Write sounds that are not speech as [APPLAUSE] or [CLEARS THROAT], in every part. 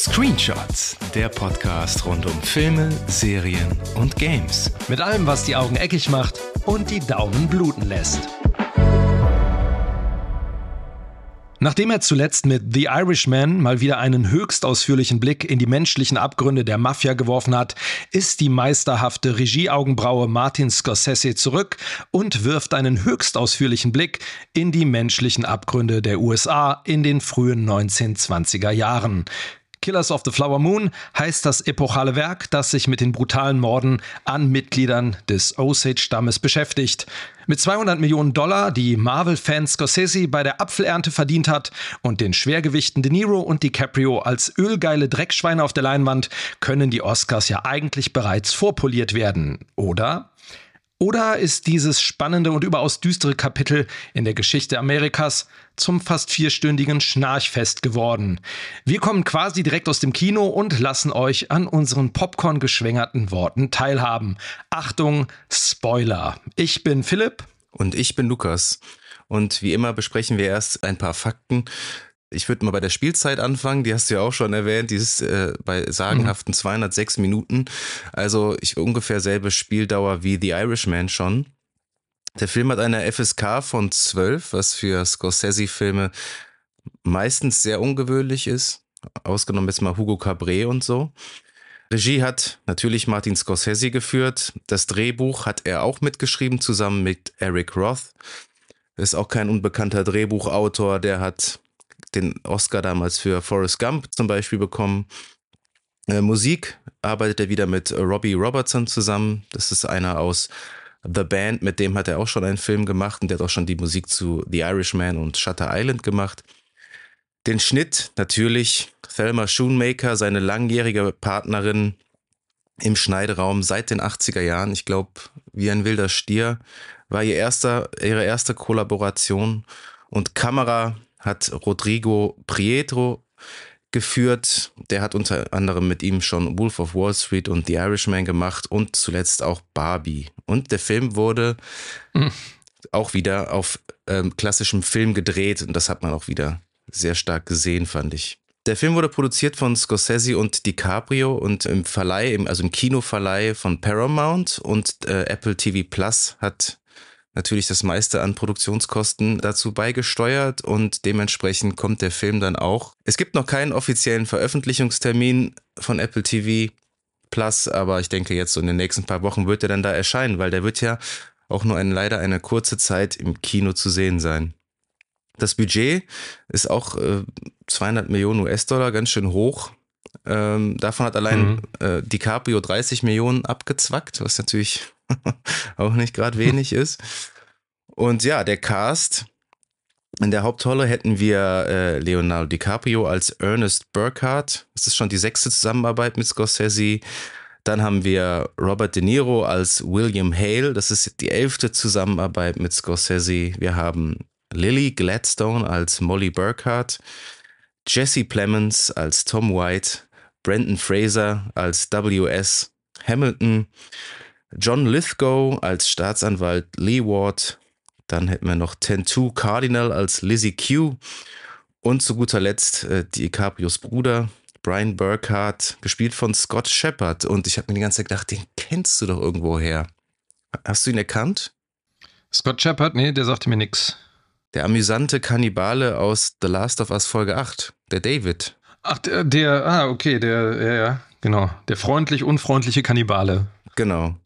Screenshots, der Podcast rund um Filme, Serien und Games. Mit allem, was die Augen eckig macht und die Daumen bluten lässt. Nachdem er zuletzt mit The Irishman mal wieder einen höchst ausführlichen Blick in die menschlichen Abgründe der Mafia geworfen hat, ist die meisterhafte Regieaugenbraue Martin Scorsese zurück und wirft einen höchst ausführlichen Blick in die menschlichen Abgründe der USA in den frühen 1920er Jahren. Killers of the Flower Moon heißt das epochale Werk, das sich mit den brutalen Morden an Mitgliedern des Osage-Stammes beschäftigt. Mit 200 Millionen Dollar, die Marvel-Fan Scorsese bei der Apfelernte verdient hat und den Schwergewichten De Niro und DiCaprio als ölgeile Dreckschweine auf der Leinwand, können die Oscars ja eigentlich bereits vorpoliert werden, oder? Oder ist dieses spannende und überaus düstere Kapitel in der Geschichte Amerikas zum fast vierstündigen Schnarchfest geworden? Wir kommen quasi direkt aus dem Kino und lassen euch an unseren Popcorn-geschwängerten Worten teilhaben. Achtung, Spoiler. Ich bin Philipp. Und ich bin Lukas. Und wie immer besprechen wir erst ein paar Fakten ich würde mal bei der Spielzeit anfangen, die hast du ja auch schon erwähnt, die ist äh, bei sagenhaften 206 mhm. Minuten. Also ich ungefähr selbe Spieldauer wie The Irishman schon. Der Film hat eine FSK von 12, was für Scorsese-Filme meistens sehr ungewöhnlich ist. Ausgenommen jetzt mal Hugo Cabret und so. Regie hat natürlich Martin Scorsese geführt. Das Drehbuch hat er auch mitgeschrieben, zusammen mit Eric Roth. Ist auch kein unbekannter Drehbuchautor, der hat den Oscar damals für Forrest Gump zum Beispiel bekommen. Äh, Musik arbeitet er wieder mit Robbie Robertson zusammen. Das ist einer aus The Band, mit dem hat er auch schon einen Film gemacht und der hat auch schon die Musik zu The Irishman und Shutter Island gemacht. Den Schnitt natürlich Thelma Schoonmaker, seine langjährige Partnerin im Schneideraum seit den 80er Jahren. Ich glaube, wie ein wilder Stier war ihr erster, ihre erste Kollaboration. Und Kamera hat Rodrigo Prieto geführt. Der hat unter anderem mit ihm schon Wolf of Wall Street und The Irishman gemacht und zuletzt auch Barbie. Und der Film wurde mhm. auch wieder auf ähm, klassischem Film gedreht und das hat man auch wieder sehr stark gesehen, fand ich. Der Film wurde produziert von Scorsese und DiCaprio und im Verleih, also im Kinoverleih von Paramount und äh, Apple TV Plus hat natürlich das meiste an Produktionskosten dazu beigesteuert und dementsprechend kommt der Film dann auch. Es gibt noch keinen offiziellen Veröffentlichungstermin von Apple TV Plus, aber ich denke jetzt so in den nächsten paar Wochen wird er dann da erscheinen, weil der wird ja auch nur ein, leider eine kurze Zeit im Kino zu sehen sein. Das Budget ist auch äh, 200 Millionen US-Dollar, ganz schön hoch. Ähm, davon hat allein mhm. äh, DiCaprio 30 Millionen abgezwackt, was natürlich [LAUGHS] auch nicht gerade wenig ist. Und ja, der Cast. In der Hauptrolle hätten wir äh, Leonardo DiCaprio als Ernest Burkhardt. Das ist schon die sechste Zusammenarbeit mit Scorsese. Dann haben wir Robert De Niro als William Hale. Das ist die elfte Zusammenarbeit mit Scorsese. Wir haben Lily Gladstone als Molly Burkhardt. Jesse Plemons als Tom White. Brandon Fraser als W.S. Hamilton. John Lithgow als Staatsanwalt Lee Ward. Dann hätten wir noch Tentu Cardinal als Lizzie Q. Und zu guter Letzt äh, DiCaprios Bruder, Brian Burkhardt, gespielt von Scott Shepard. Und ich habe mir die ganze Zeit gedacht, den kennst du doch irgendwo her. Hast du ihn erkannt? Scott Shepard? Nee, der sagte mir nichts. Der amüsante Kannibale aus The Last of Us Folge 8, der David. Ach, der, der ah, okay, der, ja, ja, genau. Der freundlich-unfreundliche Kannibale. Genau.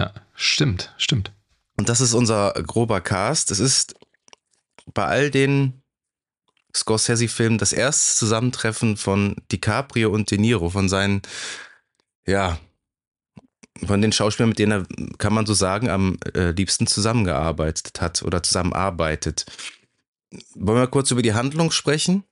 Ja, stimmt, stimmt. Und das ist unser grober Cast. Es ist bei all den Scorsese-Filmen das erste Zusammentreffen von DiCaprio und De Niro, von seinen, ja, von den Schauspielern, mit denen er, kann man so sagen, am äh, liebsten zusammengearbeitet hat oder zusammenarbeitet. Wollen wir kurz über die Handlung sprechen?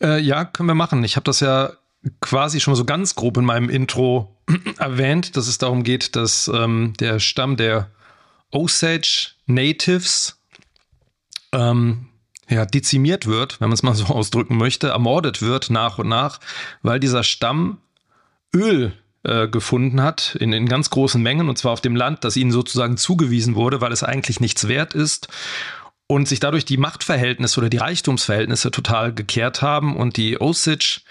Äh, ja, können wir machen. Ich habe das ja quasi schon so ganz grob in meinem Intro [CLEARS THROAT] erwähnt, dass es darum geht, dass ähm, der Stamm der Osage Natives ähm, ja, dezimiert wird, wenn man es mal so [LAUGHS] ausdrücken möchte, ermordet wird nach und nach, weil dieser Stamm Öl äh, gefunden hat in, in ganz großen Mengen und zwar auf dem Land, das ihnen sozusagen zugewiesen wurde, weil es eigentlich nichts wert ist und sich dadurch die Machtverhältnisse oder die Reichtumsverhältnisse total gekehrt haben und die Osage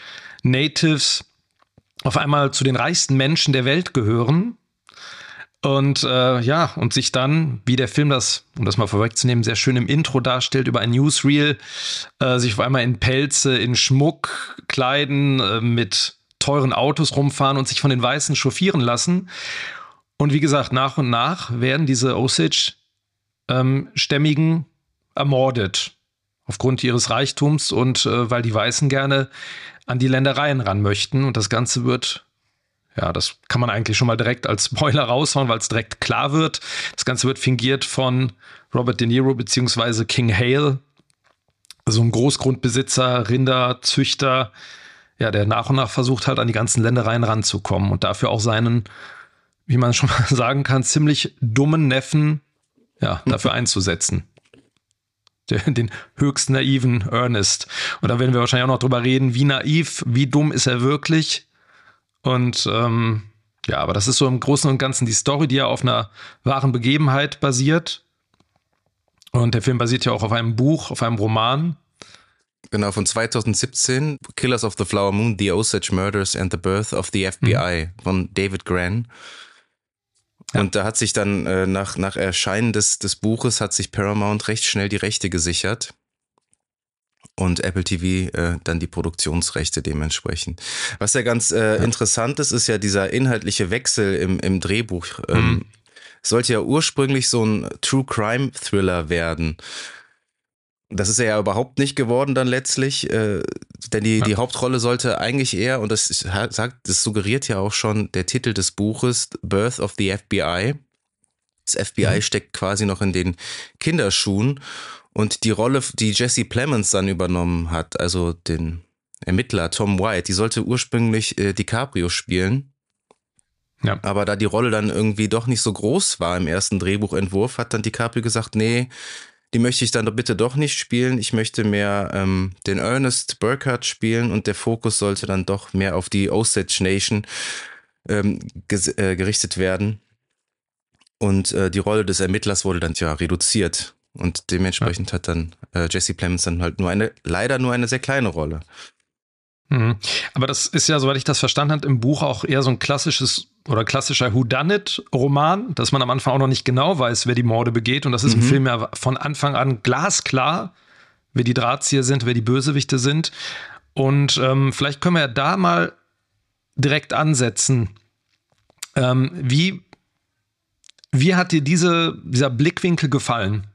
Natives auf einmal zu den reichsten Menschen der Welt gehören. Und äh, ja, und sich dann, wie der Film das, um das mal vorwegzunehmen, sehr schön im Intro darstellt, über ein Newsreel, äh, sich auf einmal in Pelze, in Schmuck kleiden, äh, mit teuren Autos rumfahren und sich von den Weißen chauffieren lassen. Und wie gesagt, nach und nach werden diese Osage-Stämmigen ähm, ermordet. Aufgrund ihres Reichtums und äh, weil die Weißen gerne an die Ländereien ran möchten. Und das Ganze wird, ja, das kann man eigentlich schon mal direkt als Spoiler raushauen, weil es direkt klar wird. Das Ganze wird fingiert von Robert De Niro beziehungsweise King Hale, so ein Großgrundbesitzer, Rinderzüchter, ja, der nach und nach versucht halt an die ganzen Ländereien ranzukommen und dafür auch seinen, wie man schon mal [LAUGHS] sagen kann, ziemlich dummen Neffen, ja, dafür einzusetzen. [LAUGHS] Den höchst naiven Ernest. Und da werden wir wahrscheinlich auch noch drüber reden, wie naiv, wie dumm ist er wirklich. Und ähm, ja, aber das ist so im Großen und Ganzen die Story, die ja auf einer wahren Begebenheit basiert. Und der Film basiert ja auch auf einem Buch, auf einem Roman. Genau, von 2017, Killers of the Flower Moon, The Osage Murders and the Birth of the FBI mhm. von David Gran. Ja. Und da hat sich dann äh, nach, nach Erscheinen des, des Buches hat sich Paramount recht schnell die Rechte gesichert. Und Apple TV äh, dann die Produktionsrechte dementsprechend. Was ja ganz äh, ja. interessant ist, ist ja dieser inhaltliche Wechsel im, im Drehbuch. Ähm, mhm. sollte ja ursprünglich so ein True Crime Thriller werden. Das ist er ja überhaupt nicht geworden dann letztlich, äh, denn die, die Hauptrolle sollte eigentlich eher, und das sagt, das suggeriert ja auch schon der Titel des Buches, Birth of the FBI. Das FBI mhm. steckt quasi noch in den Kinderschuhen und die Rolle, die Jesse Plemons dann übernommen hat, also den Ermittler Tom White, die sollte ursprünglich äh, DiCaprio spielen. Ja. Aber da die Rolle dann irgendwie doch nicht so groß war im ersten Drehbuchentwurf, hat dann DiCaprio gesagt, nee, die möchte ich dann doch bitte doch nicht spielen. Ich möchte mehr ähm, den Ernest Burkhardt spielen und der Fokus sollte dann doch mehr auf die Osage Nation ähm, äh, gerichtet werden. Und äh, die Rolle des Ermittlers wurde dann ja reduziert. Und dementsprechend ja. hat dann äh, Jesse Plemons dann halt nur eine, leider nur eine sehr kleine Rolle. Mhm. Aber das ist ja, soweit ich das verstanden habe, im Buch auch eher so ein klassisches oder klassischer Whodunit-Roman, dass man am Anfang auch noch nicht genau weiß, wer die Morde begeht. Und das ist mhm. im Film ja von Anfang an glasklar, wer die Drahtzieher sind, wer die Bösewichte sind. Und ähm, vielleicht können wir ja da mal direkt ansetzen. Ähm, wie, wie hat dir diese, dieser Blickwinkel gefallen?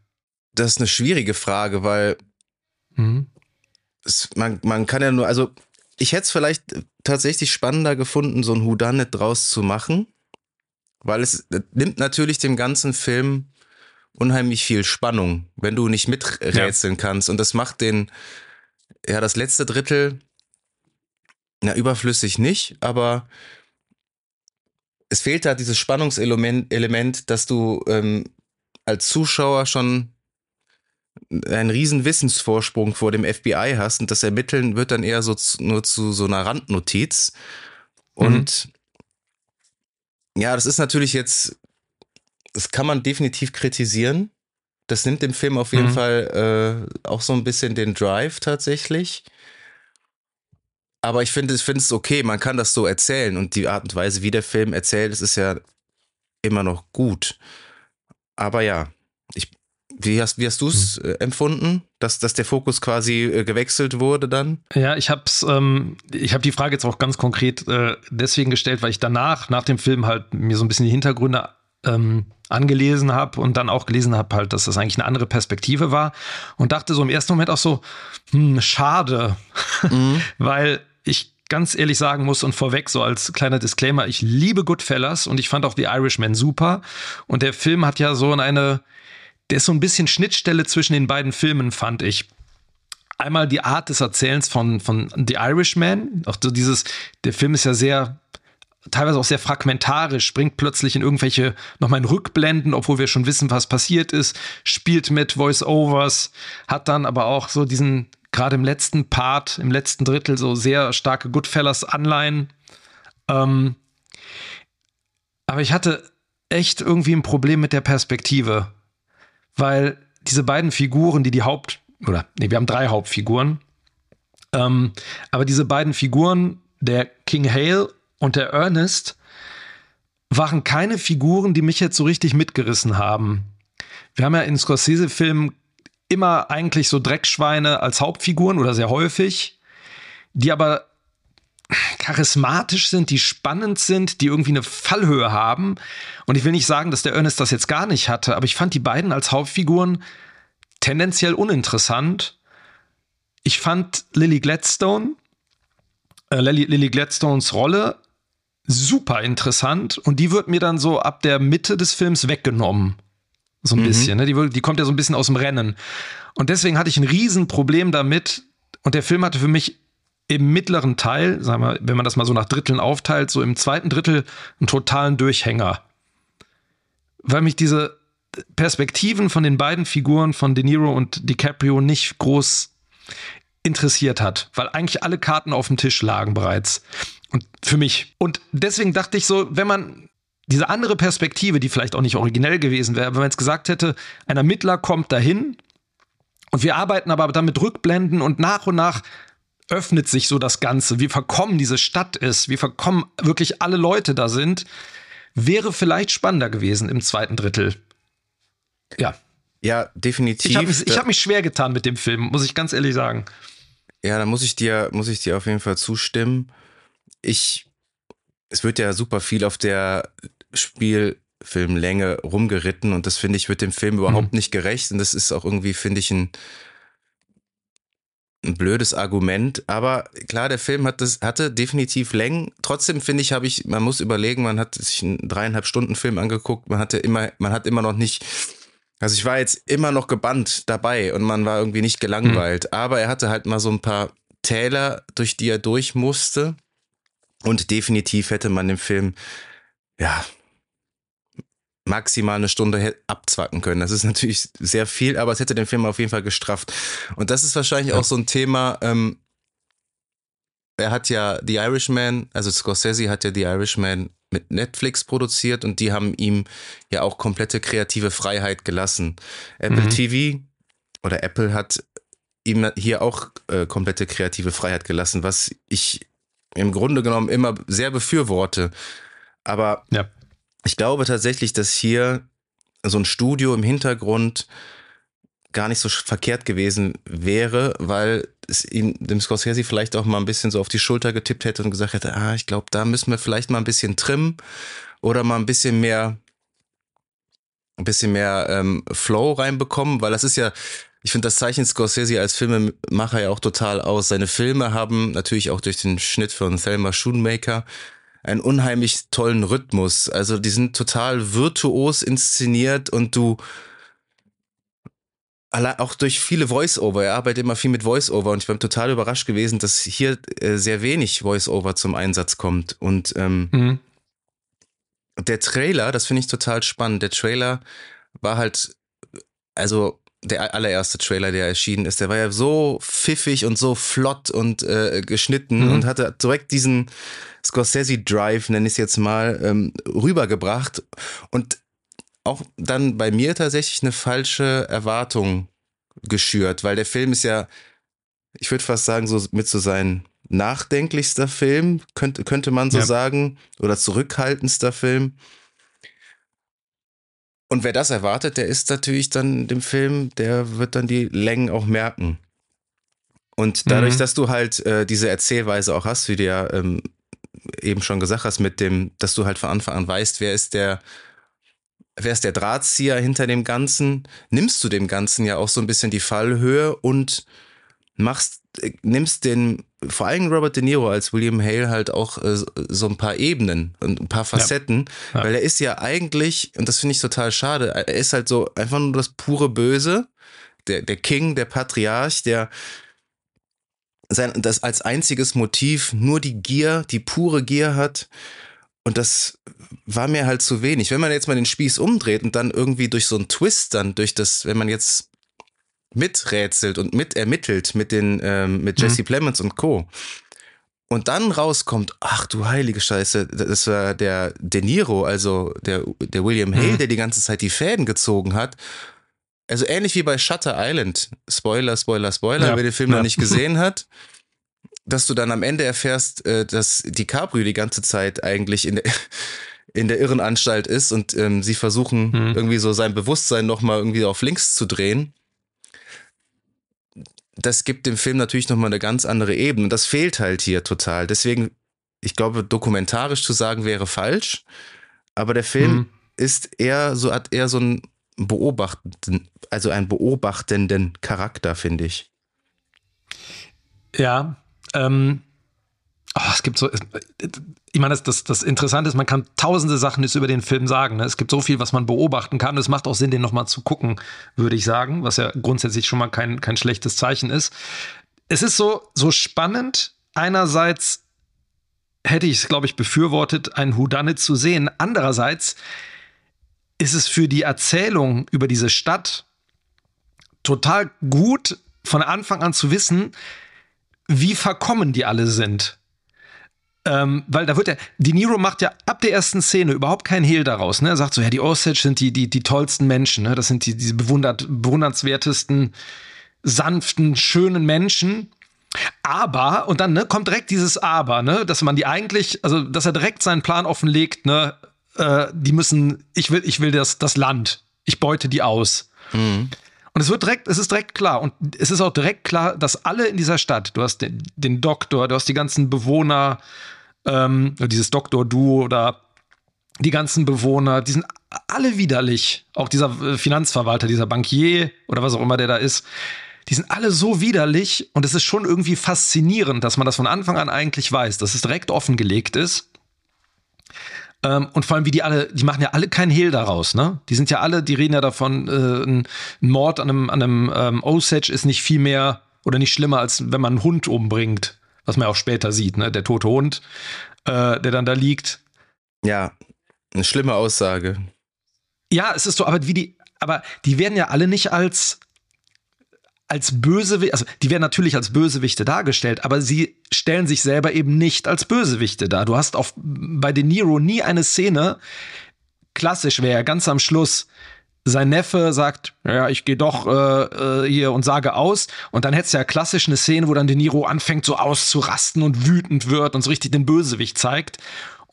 Das ist eine schwierige Frage, weil mhm. es, man, man kann ja nur, also ich hätte es vielleicht tatsächlich spannender gefunden, so ein Whodunit draus zu machen, weil es nimmt natürlich dem ganzen Film unheimlich viel Spannung, wenn du nicht miträtseln ja. kannst. Und das macht den, ja, das letzte Drittel, na, überflüssig nicht, aber es fehlt da dieses Spannungselement, Element, dass du ähm, als Zuschauer schon einen riesen Wissensvorsprung vor dem FBI hast und das Ermitteln wird dann eher so zu, nur zu so einer Randnotiz. Und mhm. ja, das ist natürlich jetzt, das kann man definitiv kritisieren. Das nimmt dem Film auf jeden mhm. Fall äh, auch so ein bisschen den Drive tatsächlich. Aber ich finde, ich finde es okay, man kann das so erzählen und die Art und Weise, wie der Film erzählt, ist ja immer noch gut. Aber ja, ich wie hast, wie hast du es hm. äh, empfunden, dass, dass der Fokus quasi äh, gewechselt wurde dann? Ja, ich habe ähm, ich hab die Frage jetzt auch ganz konkret äh, deswegen gestellt, weil ich danach, nach dem Film halt mir so ein bisschen die Hintergründe ähm, angelesen habe und dann auch gelesen habe, halt, dass das eigentlich eine andere Perspektive war und dachte so im ersten Moment auch so, hm, schade, [LAUGHS] mhm. weil ich ganz ehrlich sagen muss und vorweg so als kleiner Disclaimer, ich liebe Goodfellas und ich fand auch The Irishman super und der Film hat ja so eine der ist so ein bisschen Schnittstelle zwischen den beiden Filmen, fand ich. Einmal die Art des Erzählens von, von The Irishman. Auch so dieses, der Film ist ja sehr, teilweise auch sehr fragmentarisch, springt plötzlich in irgendwelche nochmal in Rückblenden, obwohl wir schon wissen, was passiert ist, spielt mit Voice-Overs, hat dann aber auch so diesen, gerade im letzten Part, im letzten Drittel, so sehr starke Goodfellas-Anleihen. Ähm, aber ich hatte echt irgendwie ein Problem mit der Perspektive weil diese beiden Figuren, die die Haupt, oder nee, wir haben drei Hauptfiguren. Ähm, aber diese beiden Figuren, der King Hale und der Ernest, waren keine Figuren, die mich jetzt so richtig mitgerissen haben. Wir haben ja in Scorsese-Filmen immer eigentlich so Dreckschweine als Hauptfiguren oder sehr häufig, die aber charismatisch sind, die spannend sind, die irgendwie eine Fallhöhe haben. Und ich will nicht sagen, dass der Ernest das jetzt gar nicht hatte, aber ich fand die beiden als Hauptfiguren tendenziell uninteressant. Ich fand Lily Gladstone, äh, Lily, Lily Gladstones Rolle super interessant und die wird mir dann so ab der Mitte des Films weggenommen. So ein mhm. bisschen. Ne? Die, die kommt ja so ein bisschen aus dem Rennen. Und deswegen hatte ich ein Riesenproblem damit. Und der Film hatte für mich im mittleren Teil, sagen wir, wenn man das mal so nach Dritteln aufteilt, so im zweiten Drittel einen totalen Durchhänger. Weil mich diese Perspektiven von den beiden Figuren von De Niro und DiCaprio nicht groß interessiert hat, weil eigentlich alle Karten auf dem Tisch lagen bereits. Und für mich. Und deswegen dachte ich so, wenn man diese andere Perspektive, die vielleicht auch nicht originell gewesen wäre, wenn man jetzt gesagt hätte, ein Ermittler kommt dahin und wir arbeiten aber damit Rückblenden und nach und nach öffnet sich so das Ganze, wie verkommen diese Stadt ist, wie verkommen wirklich alle Leute da sind, wäre vielleicht spannender gewesen im zweiten Drittel. Ja. Ja, definitiv. Ich habe hab mich schwer getan mit dem Film, muss ich ganz ehrlich sagen. Ja, da muss ich dir, muss ich dir auf jeden Fall zustimmen. Ich, es wird ja super viel auf der Spielfilmlänge rumgeritten und das finde ich wird dem Film überhaupt mhm. nicht gerecht und das ist auch irgendwie, finde ich, ein, ein blödes Argument, aber klar, der Film hat das, hatte definitiv Längen. Trotzdem finde ich, habe ich, man muss überlegen, man hat sich einen dreieinhalb Stunden Film angeguckt, man hatte immer, man hat immer noch nicht, also ich war jetzt immer noch gebannt dabei und man war irgendwie nicht gelangweilt, mhm. aber er hatte halt mal so ein paar Täler, durch die er durch musste und definitiv hätte man den Film, ja, maximal eine Stunde abzwacken können. Das ist natürlich sehr viel, aber es hätte den Film auf jeden Fall gestrafft. Und das ist wahrscheinlich ja. auch so ein Thema. Ähm, er hat ja The Irishman, also Scorsese hat ja The Irishman mit Netflix produziert und die haben ihm ja auch komplette kreative Freiheit gelassen. Apple mhm. TV oder Apple hat ihm hier auch äh, komplette kreative Freiheit gelassen, was ich im Grunde genommen immer sehr befürworte. Aber ja ich glaube tatsächlich, dass hier so ein Studio im Hintergrund gar nicht so verkehrt gewesen wäre, weil es ihm dem Scorsese vielleicht auch mal ein bisschen so auf die Schulter getippt hätte und gesagt hätte, ah, ich glaube, da müssen wir vielleicht mal ein bisschen trimmen oder mal ein bisschen mehr, ein bisschen mehr ähm, Flow reinbekommen, weil das ist ja, ich finde, das Zeichen Scorsese als Filmemacher ja auch total aus. Seine Filme haben natürlich auch durch den Schnitt von Thelma Schoonmaker einen unheimlich tollen Rhythmus. Also die sind total virtuos inszeniert und du auch durch viele Voice-Over. Er arbeitet immer viel mit Voice-Over und ich bin total überrascht gewesen, dass hier äh, sehr wenig Voice-Over zum Einsatz kommt. Und ähm, mhm. der Trailer, das finde ich total spannend. Der Trailer war halt, also der allererste Trailer, der erschienen ist, der war ja so pfiffig und so flott und äh, geschnitten mhm. und hatte direkt diesen Scorsese Drive, nenne ich es jetzt mal, ähm, rübergebracht und auch dann bei mir tatsächlich eine falsche Erwartung geschürt, weil der Film ist ja, ich würde fast sagen, so mit so sein nachdenklichster Film, könnte, könnte man so ja. sagen, oder zurückhaltendster Film. Und wer das erwartet, der ist natürlich dann dem Film, der wird dann die Längen auch merken. Und dadurch, mhm. dass du halt äh, diese Erzählweise auch hast, wie du ja ähm, eben schon gesagt hast, mit dem, dass du halt von Anfang an weißt, wer ist der, wer ist der Drahtzieher hinter dem Ganzen, nimmst du dem Ganzen ja auch so ein bisschen die Fallhöhe und machst, nimmst den, vor allem Robert De Niro als William Hale halt auch äh, so ein paar Ebenen und ein paar Facetten, ja. Ja. weil er ist ja eigentlich, und das finde ich total schade, er ist halt so einfach nur das pure Böse, der, der King, der Patriarch, der sein, das als einziges Motiv nur die Gier, die pure Gier hat. Und das war mir halt zu wenig. Wenn man jetzt mal den Spieß umdreht und dann irgendwie durch so einen Twist dann, durch das, wenn man jetzt miträtselt und mitermittelt mit den, ähm, mit Jesse mhm. Plemons und Co. Und dann rauskommt, ach du heilige Scheiße, das war der De Niro, also der, der William Hale, mhm. der die ganze Zeit die Fäden gezogen hat. Also ähnlich wie bei Shutter Island. Spoiler, Spoiler, Spoiler, ja. wer den Film ja. noch nicht gesehen hat. [LAUGHS] dass du dann am Ende erfährst, äh, dass DiCaprio die ganze Zeit eigentlich in der, [LAUGHS] in der Irrenanstalt ist und ähm, sie versuchen mhm. irgendwie so sein Bewusstsein nochmal irgendwie auf links zu drehen. Das gibt dem Film natürlich nochmal eine ganz andere Ebene. Und das fehlt halt hier total. Deswegen, ich glaube, dokumentarisch zu sagen wäre falsch. Aber der Film mhm. ist eher so, hat eher so einen beobachtenden, also einen beobachtenden Charakter, finde ich. Ja, ähm, oh, es gibt so, ich meine, das, das, das Interessante ist, man kann tausende Sachen jetzt über den Film sagen. Ne? Es gibt so viel, was man beobachten kann. Es macht auch Sinn, den nochmal zu gucken, würde ich sagen, was ja grundsätzlich schon mal kein, kein schlechtes Zeichen ist. Es ist so, so spannend. Einerseits hätte ich es, glaube ich, befürwortet, einen Houdanit zu sehen. Andererseits ist es für die Erzählung über diese Stadt total gut, von Anfang an zu wissen, wie verkommen die alle sind. Ähm, weil da wird ja, De Niro macht ja ab der ersten Szene überhaupt keinen Hehl daraus. Ne? Er sagt so, ja, die Osage sind die, die, die tollsten Menschen, ne? das sind die, diese bewundert, bewundernswertesten, sanften, schönen Menschen. Aber, und dann ne, kommt direkt dieses Aber, ne, dass man die eigentlich, also dass er direkt seinen Plan offenlegt, ne, äh, die müssen, ich will, ich will das, das Land, ich beute die aus. Mhm. Und es wird direkt, es ist direkt klar. Und es ist auch direkt klar, dass alle in dieser Stadt, du hast den, den Doktor, du hast die ganzen Bewohner, ähm, dieses Doktor-Duo oder die ganzen Bewohner, die sind alle widerlich. Auch dieser äh, Finanzverwalter, dieser Bankier oder was auch immer der da ist. Die sind alle so widerlich und es ist schon irgendwie faszinierend, dass man das von Anfang an eigentlich weiß, dass es direkt offengelegt ist. Ähm, und vor allem, wie die alle, die machen ja alle keinen Hehl daraus, ne? Die sind ja alle, die reden ja davon, äh, ein, Mord an einem, an einem ähm, Osage ist nicht viel mehr oder nicht schlimmer, als wenn man einen Hund umbringt, was man auch später sieht, ne? Der tote Hund, äh, der dann da liegt. Ja, eine schlimme Aussage. Ja, es ist so, aber wie die, aber die werden ja alle nicht als als Bösewichte, also die werden natürlich als Bösewichte dargestellt, aber sie stellen sich selber eben nicht als Bösewichte dar. Du hast auf, bei De Niro nie eine Szene, klassisch wäre ganz am Schluss, sein Neffe sagt, ja, ich gehe doch äh, äh, hier und sage aus. Und dann hättest du ja klassisch eine Szene, wo dann De Niro anfängt so auszurasten und wütend wird und so richtig den Bösewicht zeigt.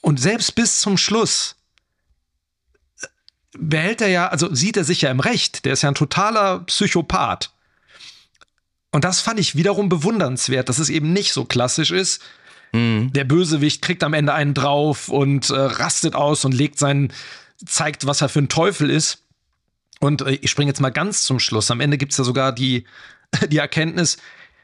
Und selbst bis zum Schluss äh, behält er ja, also sieht er sich ja im Recht. Der ist ja ein totaler Psychopath. Und das fand ich wiederum bewundernswert, dass es eben nicht so klassisch ist. Mhm. Der Bösewicht kriegt am Ende einen drauf und äh, rastet aus und legt seinen, zeigt, was er für ein Teufel ist. Und äh, ich springe jetzt mal ganz zum Schluss. Am Ende gibt es ja sogar die, [LAUGHS] die Erkenntnis,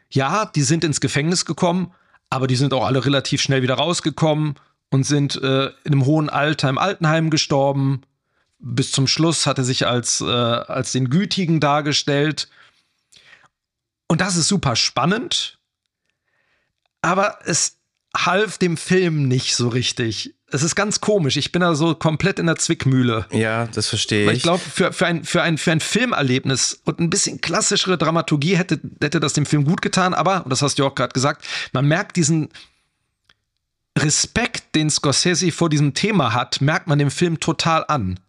ja, die sind ins Gefängnis gekommen, aber die sind auch alle relativ schnell wieder rausgekommen und sind äh, in einem hohen Alter im Altenheim gestorben. Bis zum Schluss hat er sich als, äh, als den Gütigen dargestellt und das ist super spannend, aber es half dem Film nicht so richtig. Es ist ganz komisch. Ich bin da so komplett in der Zwickmühle. Ja, das verstehe ich. ich glaube, für, für, ein, für, ein, für ein Filmerlebnis und ein bisschen klassischere Dramaturgie hätte, hätte das dem Film gut getan. Aber, und das hast du auch gerade gesagt, man merkt diesen Respekt, den Scorsese vor diesem Thema hat, merkt man dem Film total an.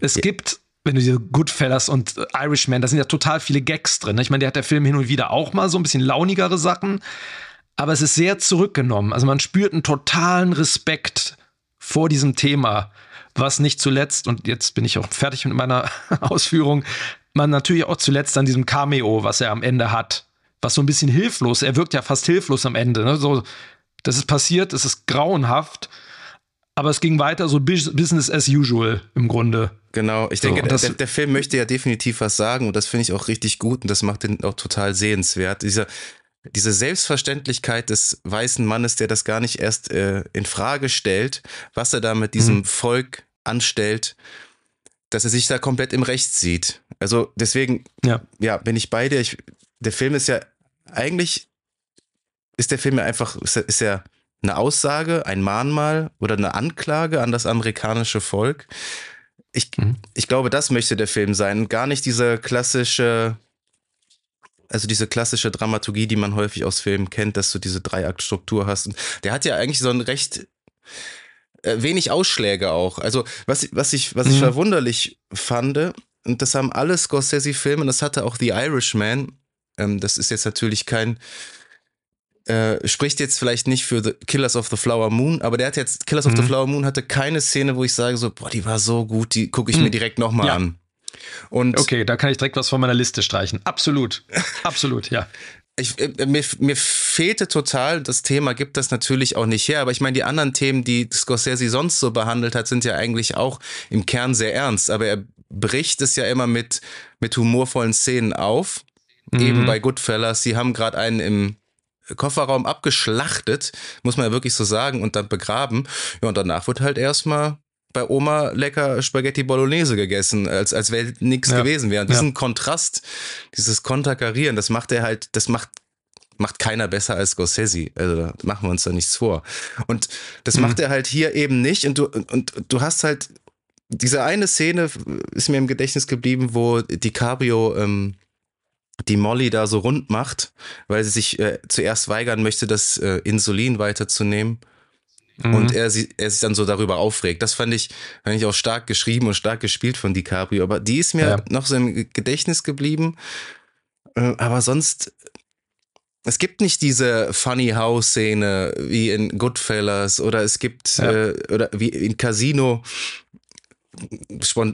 Es ja. gibt wenn du diese Goodfellas und äh, Irishman, da sind ja total viele Gags drin. Ne? Ich meine, der hat der Film hin und wieder auch mal so ein bisschen launigere Sachen, aber es ist sehr zurückgenommen. Also man spürt einen totalen Respekt vor diesem Thema, was nicht zuletzt, und jetzt bin ich auch fertig mit meiner [LAUGHS] Ausführung, man natürlich auch zuletzt an diesem Cameo, was er am Ende hat, was so ein bisschen hilflos, er wirkt ja fast hilflos am Ende. Ne? So, das ist passiert, es ist grauenhaft, aber es ging weiter so Business as usual im Grunde. Genau, ich denke, so, der, der, Film möchte ja definitiv was sagen und das finde ich auch richtig gut und das macht ihn auch total sehenswert. Dieser, diese Selbstverständlichkeit des weißen Mannes, der das gar nicht erst äh, in Frage stellt, was er da mit diesem mhm. Volk anstellt, dass er sich da komplett im Recht sieht. Also deswegen, ja, ja bin ich bei dir. Ich, der Film ist ja eigentlich, ist der Film ja einfach, ist, ist ja eine Aussage, ein Mahnmal oder eine Anklage an das amerikanische Volk. Ich, mhm. ich glaube, das möchte der Film sein. Gar nicht diese klassische, also diese klassische Dramaturgie, die man häufig aus Filmen kennt, dass du diese Dreiaktstruktur hast. Und der hat ja eigentlich so ein recht äh, wenig Ausschläge auch. Also, was, was ich, was ich mhm. verwunderlich fand, und das haben alle Scorsese-Filme, das hatte auch The Irishman. Ähm, das ist jetzt natürlich kein äh, spricht jetzt vielleicht nicht für The Killers of the Flower Moon, aber der hat jetzt, Killers mhm. of the mhm. Flower Moon hatte keine Szene, wo ich sage so, boah, die war so gut, die gucke ich mhm. mir direkt nochmal ja. an. Und okay, da kann ich direkt was von meiner Liste streichen. Absolut. Absolut, ja. [LAUGHS] Ich, äh, mir, mir fehlte total, das Thema gibt das natürlich auch nicht her, aber ich meine, die anderen Themen, die Scorsese sonst so behandelt hat, sind ja eigentlich auch im Kern sehr ernst, aber er bricht es ja immer mit, mit humorvollen Szenen auf. Mhm. Eben bei Goodfellas, sie haben gerade einen im Kofferraum abgeschlachtet, muss man ja wirklich so sagen, und dann begraben. Ja, und danach wird halt erstmal bei Oma lecker Spaghetti Bolognese gegessen, als, als wäre nichts ja. gewesen wäre. Und diesen ja. Kontrast, dieses Konterkarieren, das macht er halt, das macht macht keiner besser als Scorsese. Also da machen wir uns da nichts vor. Und das mhm. macht er halt hier eben nicht. Und du, und du hast halt diese eine Szene ist mir im Gedächtnis geblieben, wo DiCaprio ähm, die Molly da so rund macht, weil sie sich äh, zuerst weigern möchte, das äh, Insulin weiterzunehmen. Mhm. Und er, sie, er sich dann so darüber aufregt. Das fand ich, fand ich auch stark geschrieben und stark gespielt von DiCaprio. Aber die ist mir ja. noch so im Gedächtnis geblieben. Äh, aber sonst, es gibt nicht diese Funny House Szene wie in Goodfellas oder es gibt, ja. äh, oder wie in Casino,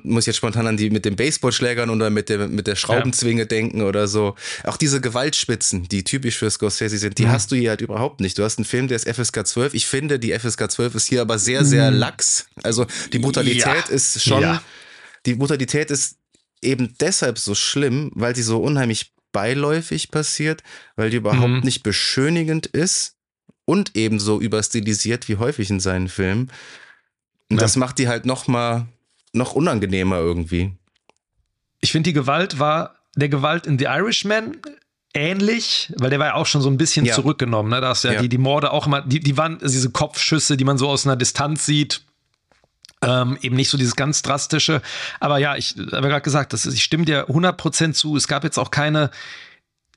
muss jetzt spontan an die mit den Baseballschlägern oder mit der, mit der Schraubenzwinge ja. denken oder so. Auch diese Gewaltspitzen, die typisch für Scorsese sind, die mhm. hast du hier halt überhaupt nicht. Du hast einen Film, der ist FSK 12. Ich finde, die FSK 12 ist hier aber sehr, sehr mhm. lax. Also die Brutalität ja. ist schon, ja. die Brutalität ist eben deshalb so schlimm, weil sie so unheimlich beiläufig passiert, weil die überhaupt mhm. nicht beschönigend ist und ebenso überstilisiert wie häufig in seinen Filmen. Und das macht die halt noch mal noch unangenehmer irgendwie. Ich finde, die Gewalt war der Gewalt in The Irishman ähnlich, weil der war ja auch schon so ein bisschen ja. zurückgenommen. Ne? Da ist ja, ja, Die, die Morde auch immer, die, die waren diese Kopfschüsse, die man so aus einer Distanz sieht. Ähm, eben nicht so dieses ganz drastische. Aber ja, ich habe gerade gesagt, das ich stimme dir 100% zu. Es gab jetzt auch keine,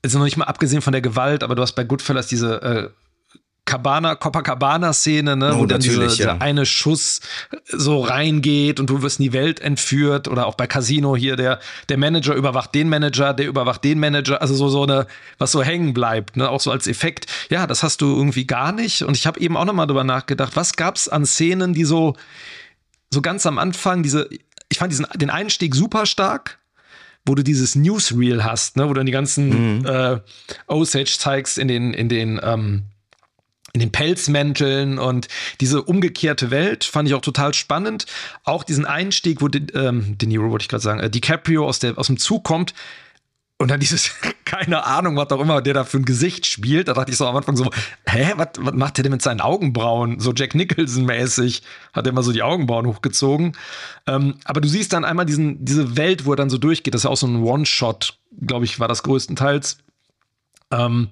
also noch nicht mal abgesehen von der Gewalt, aber du hast bei Goodfellas diese äh, Cabana, Copacabana-Szene, ne, oh, wo dann dieser, ja. eine Schuss so reingeht und du wirst in die Welt entführt oder auch bei Casino hier der der Manager überwacht den Manager, der überwacht den Manager, also so so eine was so hängen bleibt, ne, auch so als Effekt. Ja, das hast du irgendwie gar nicht und ich habe eben auch noch mal drüber nachgedacht, was gab's an Szenen, die so so ganz am Anfang diese ich fand diesen den Einstieg super stark, wo du dieses Newsreel hast, ne, wo du dann die ganzen mhm. äh, Osage zeigst in den in den ähm, in den Pelzmänteln und diese umgekehrte Welt fand ich auch total spannend. Auch diesen Einstieg, wo ähm, De Niro wollte ich gerade sagen, äh, DiCaprio aus, der, aus dem Zug kommt und dann dieses, [LAUGHS] keine Ahnung, was auch immer der da für ein Gesicht spielt. Da dachte ich so am Anfang so, hä, was, was macht der denn mit seinen Augenbrauen? So Jack Nicholson-mäßig hat er immer so die Augenbrauen hochgezogen. Ähm, aber du siehst dann einmal diesen, diese Welt, wo er dann so durchgeht. Das ist ja auch so ein One-Shot, glaube ich, war das größtenteils. Ähm,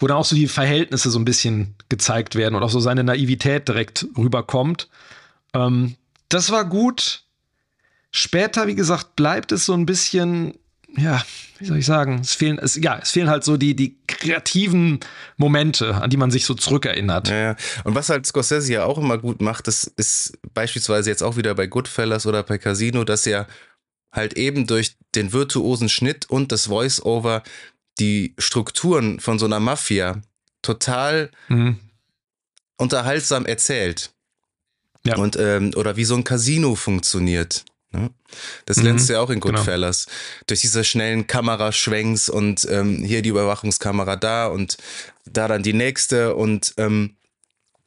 wo dann auch so die Verhältnisse so ein bisschen gezeigt werden und auch so seine Naivität direkt rüberkommt. Ähm, das war gut. Später, wie gesagt, bleibt es so ein bisschen, ja, wie soll ich sagen, es fehlen, es, ja, es fehlen halt so die, die kreativen Momente, an die man sich so zurückerinnert. Ja. Und was halt Scorsese ja auch immer gut macht, das ist beispielsweise jetzt auch wieder bei Goodfellas oder bei Casino, dass er halt eben durch den virtuosen Schnitt und das Voice-Over die Strukturen von so einer Mafia total mhm. unterhaltsam erzählt. Ja. Und, ähm, oder wie so ein Casino funktioniert. Ne? Das mhm. lernst du ja auch in genau. Goodfellas. Genau. Durch diese schnellen Kameraschwenks und ähm, hier die Überwachungskamera da und da dann die nächste und ähm,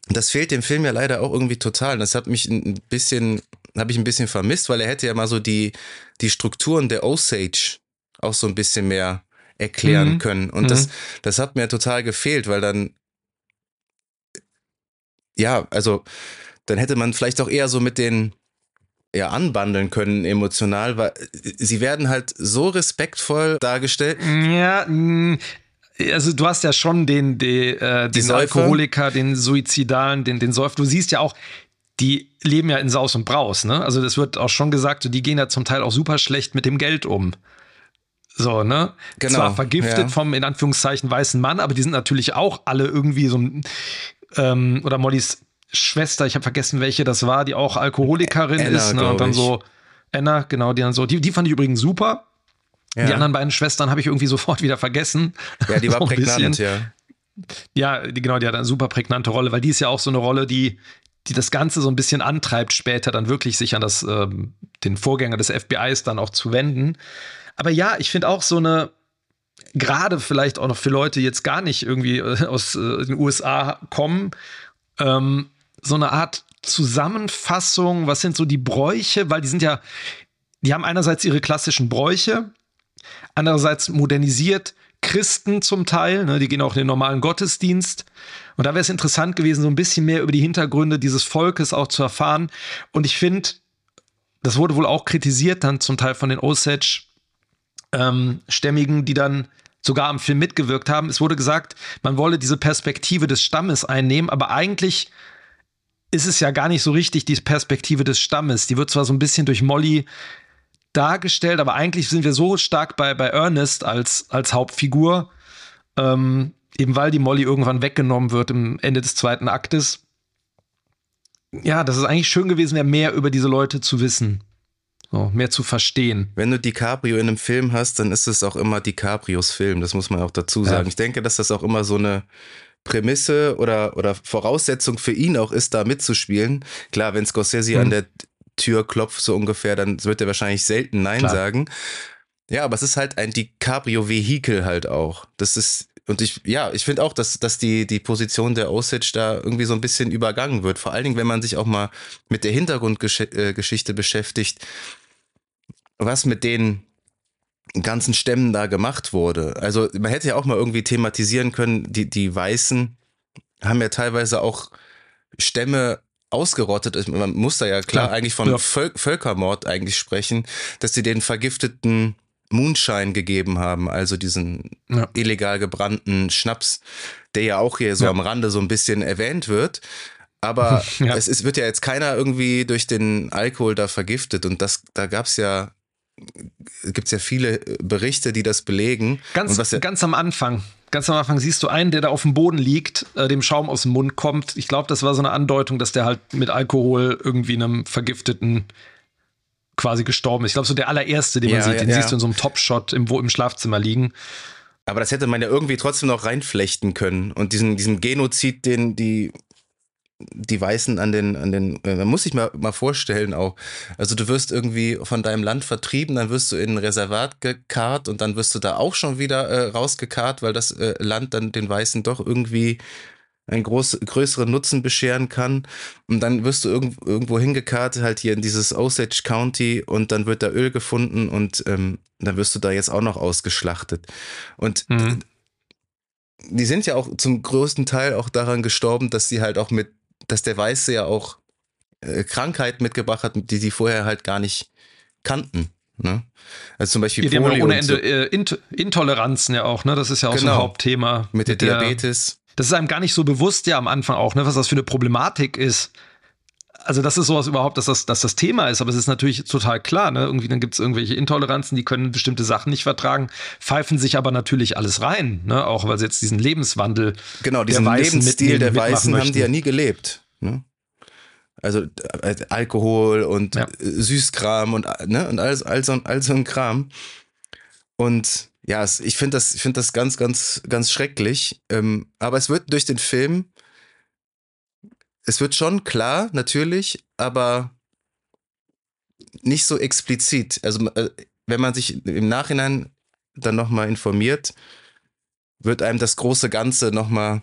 das fehlt dem Film ja leider auch irgendwie total. Das hat mich ein bisschen, habe ich ein bisschen vermisst, weil er hätte ja mal so die, die Strukturen der Osage auch so ein bisschen mehr erklären mhm. können. Und mhm. das, das hat mir total gefehlt, weil dann, ja, also dann hätte man vielleicht auch eher so mit den ja anbandeln können emotional, weil sie werden halt so respektvoll dargestellt. Ja, mm, also du hast ja schon den, den, äh, den Alkoholiker, den Suizidalen, den, den Säufer. Du siehst ja auch, die leben ja in Saus und Braus, ne? Also das wird auch schon gesagt, die gehen ja zum Teil auch super schlecht mit dem Geld um. So, ne? Genau, Zwar vergiftet ja. vom in Anführungszeichen weißen Mann, aber die sind natürlich auch alle irgendwie so ein ähm, oder Mollys Schwester, ich habe vergessen, welche das war, die auch Alkoholikerin Anna, ist, ne? Und dann ich. so Anna, genau, die dann so, die, die fand ich übrigens super. Ja. Die anderen beiden Schwestern habe ich irgendwie sofort wieder vergessen. Ja, die war [LAUGHS] so prägnant, ja. Ja, die, genau, die hat eine super prägnante Rolle, weil die ist ja auch so eine Rolle, die, die das Ganze so ein bisschen antreibt, später dann wirklich sich an das, ähm, den Vorgänger des FBIs dann auch zu wenden. Aber ja, ich finde auch so eine, gerade vielleicht auch noch für Leute, die jetzt gar nicht irgendwie äh, aus äh, den USA kommen, ähm, so eine Art Zusammenfassung, was sind so die Bräuche, weil die sind ja, die haben einerseits ihre klassischen Bräuche, andererseits modernisiert Christen zum Teil, ne, die gehen auch in den normalen Gottesdienst. Und da wäre es interessant gewesen, so ein bisschen mehr über die Hintergründe dieses Volkes auch zu erfahren. Und ich finde, das wurde wohl auch kritisiert, dann zum Teil von den Osage-Stämmigen, ähm, die dann sogar am Film mitgewirkt haben. Es wurde gesagt, man wolle diese Perspektive des Stammes einnehmen, aber eigentlich ist es ja gar nicht so richtig die Perspektive des Stammes. Die wird zwar so ein bisschen durch Molly dargestellt, aber eigentlich sind wir so stark bei, bei Ernest als, als Hauptfigur, ähm, eben weil die Molly irgendwann weggenommen wird im Ende des zweiten Aktes. Ja, dass es eigentlich schön gewesen wäre, mehr über diese Leute zu wissen. So, mehr zu verstehen. Wenn du DiCaprio in einem Film hast, dann ist es auch immer DiCaprios Film, das muss man auch dazu sagen. Ja. Ich denke, dass das auch immer so eine Prämisse oder, oder Voraussetzung für ihn auch ist, da mitzuspielen. Klar, wenn Scorsese hm. an der Tür klopft, so ungefähr, dann wird er wahrscheinlich selten Nein Klar. sagen. Ja, aber es ist halt ein DiCaprio-Vehikel halt auch. Das ist, und ich, ja, ich finde auch, dass, dass die, die Position der Osage da irgendwie so ein bisschen übergangen wird. Vor allen Dingen, wenn man sich auch mal mit der Hintergrundgeschichte äh, beschäftigt, was mit den ganzen Stämmen da gemacht wurde. Also man hätte ja auch mal irgendwie thematisieren können, die, die Weißen haben ja teilweise auch Stämme ausgerottet. Man muss da ja klar, klar. eigentlich von ja. Völkermord eigentlich sprechen, dass sie den vergifteten Moonshine gegeben haben, also diesen ja. illegal gebrannten Schnaps, der ja auch hier so ja. am Rande so ein bisschen erwähnt wird. Aber [LAUGHS] ja. es, es, wird ja jetzt keiner irgendwie durch den Alkohol da vergiftet. Und das, da gab es ja gibt es ja viele Berichte, die das belegen. Ganz, ja ganz am Anfang. Ganz am Anfang siehst du einen, der da auf dem Boden liegt, äh, dem Schaum aus dem Mund kommt. Ich glaube, das war so eine Andeutung, dass der halt mit Alkohol irgendwie einem Vergifteten quasi gestorben ist. Ich glaube, so der allererste, den man ja, sieht, den ja. siehst du in so einem Top-Shot im, im Schlafzimmer liegen. Aber das hätte man ja irgendwie trotzdem noch reinflechten können. Und diesen, diesen Genozid, den die die Weißen an den, an den, äh, man muss sich mal, mal vorstellen auch. Also du wirst irgendwie von deinem Land vertrieben, dann wirst du in ein Reservat gekarrt und dann wirst du da auch schon wieder äh, rausgekarrt, weil das äh, Land dann den Weißen doch irgendwie einen groß, größeren Nutzen bescheren kann. Und dann wirst du irgend, irgendwo hingekarrt, halt hier in dieses Osage County und dann wird da Öl gefunden und ähm, dann wirst du da jetzt auch noch ausgeschlachtet. Und mhm. die sind ja auch zum größten Teil auch daran gestorben, dass sie halt auch mit dass der Weiße ja auch äh, Krankheiten mitgebracht hat, die sie vorher halt gar nicht kannten. Ne? Also zum Beispiel ja, Polio ohne Ende so. äh, Int Intoleranzen ja auch, ne? Das ist ja auch genau. so ein genau. Hauptthema. Mit der, mit der Diabetes. Das ist einem gar nicht so bewusst ja am Anfang auch, ne, was das für eine Problematik ist. Also, das ist sowas überhaupt, dass das, dass das Thema ist, aber es ist natürlich total klar, ne? Irgendwie, dann gibt es irgendwelche Intoleranzen, die können bestimmte Sachen nicht vertragen, pfeifen sich aber natürlich alles rein, ne? Auch weil sie jetzt diesen Lebenswandel. Genau, diesen Lebensstil der Weißen haben die ja nie gelebt. Ne? Also äh, Alkohol und ja. Süßkram und, ne? und all, all, so, all so ein Kram. Und ja, ich finde das, find das ganz, ganz, ganz schrecklich. Ähm, aber es wird durch den Film es wird schon klar, natürlich, aber nicht so explizit. Also äh, wenn man sich im Nachhinein dann nochmal informiert, wird einem das große Ganze nochmal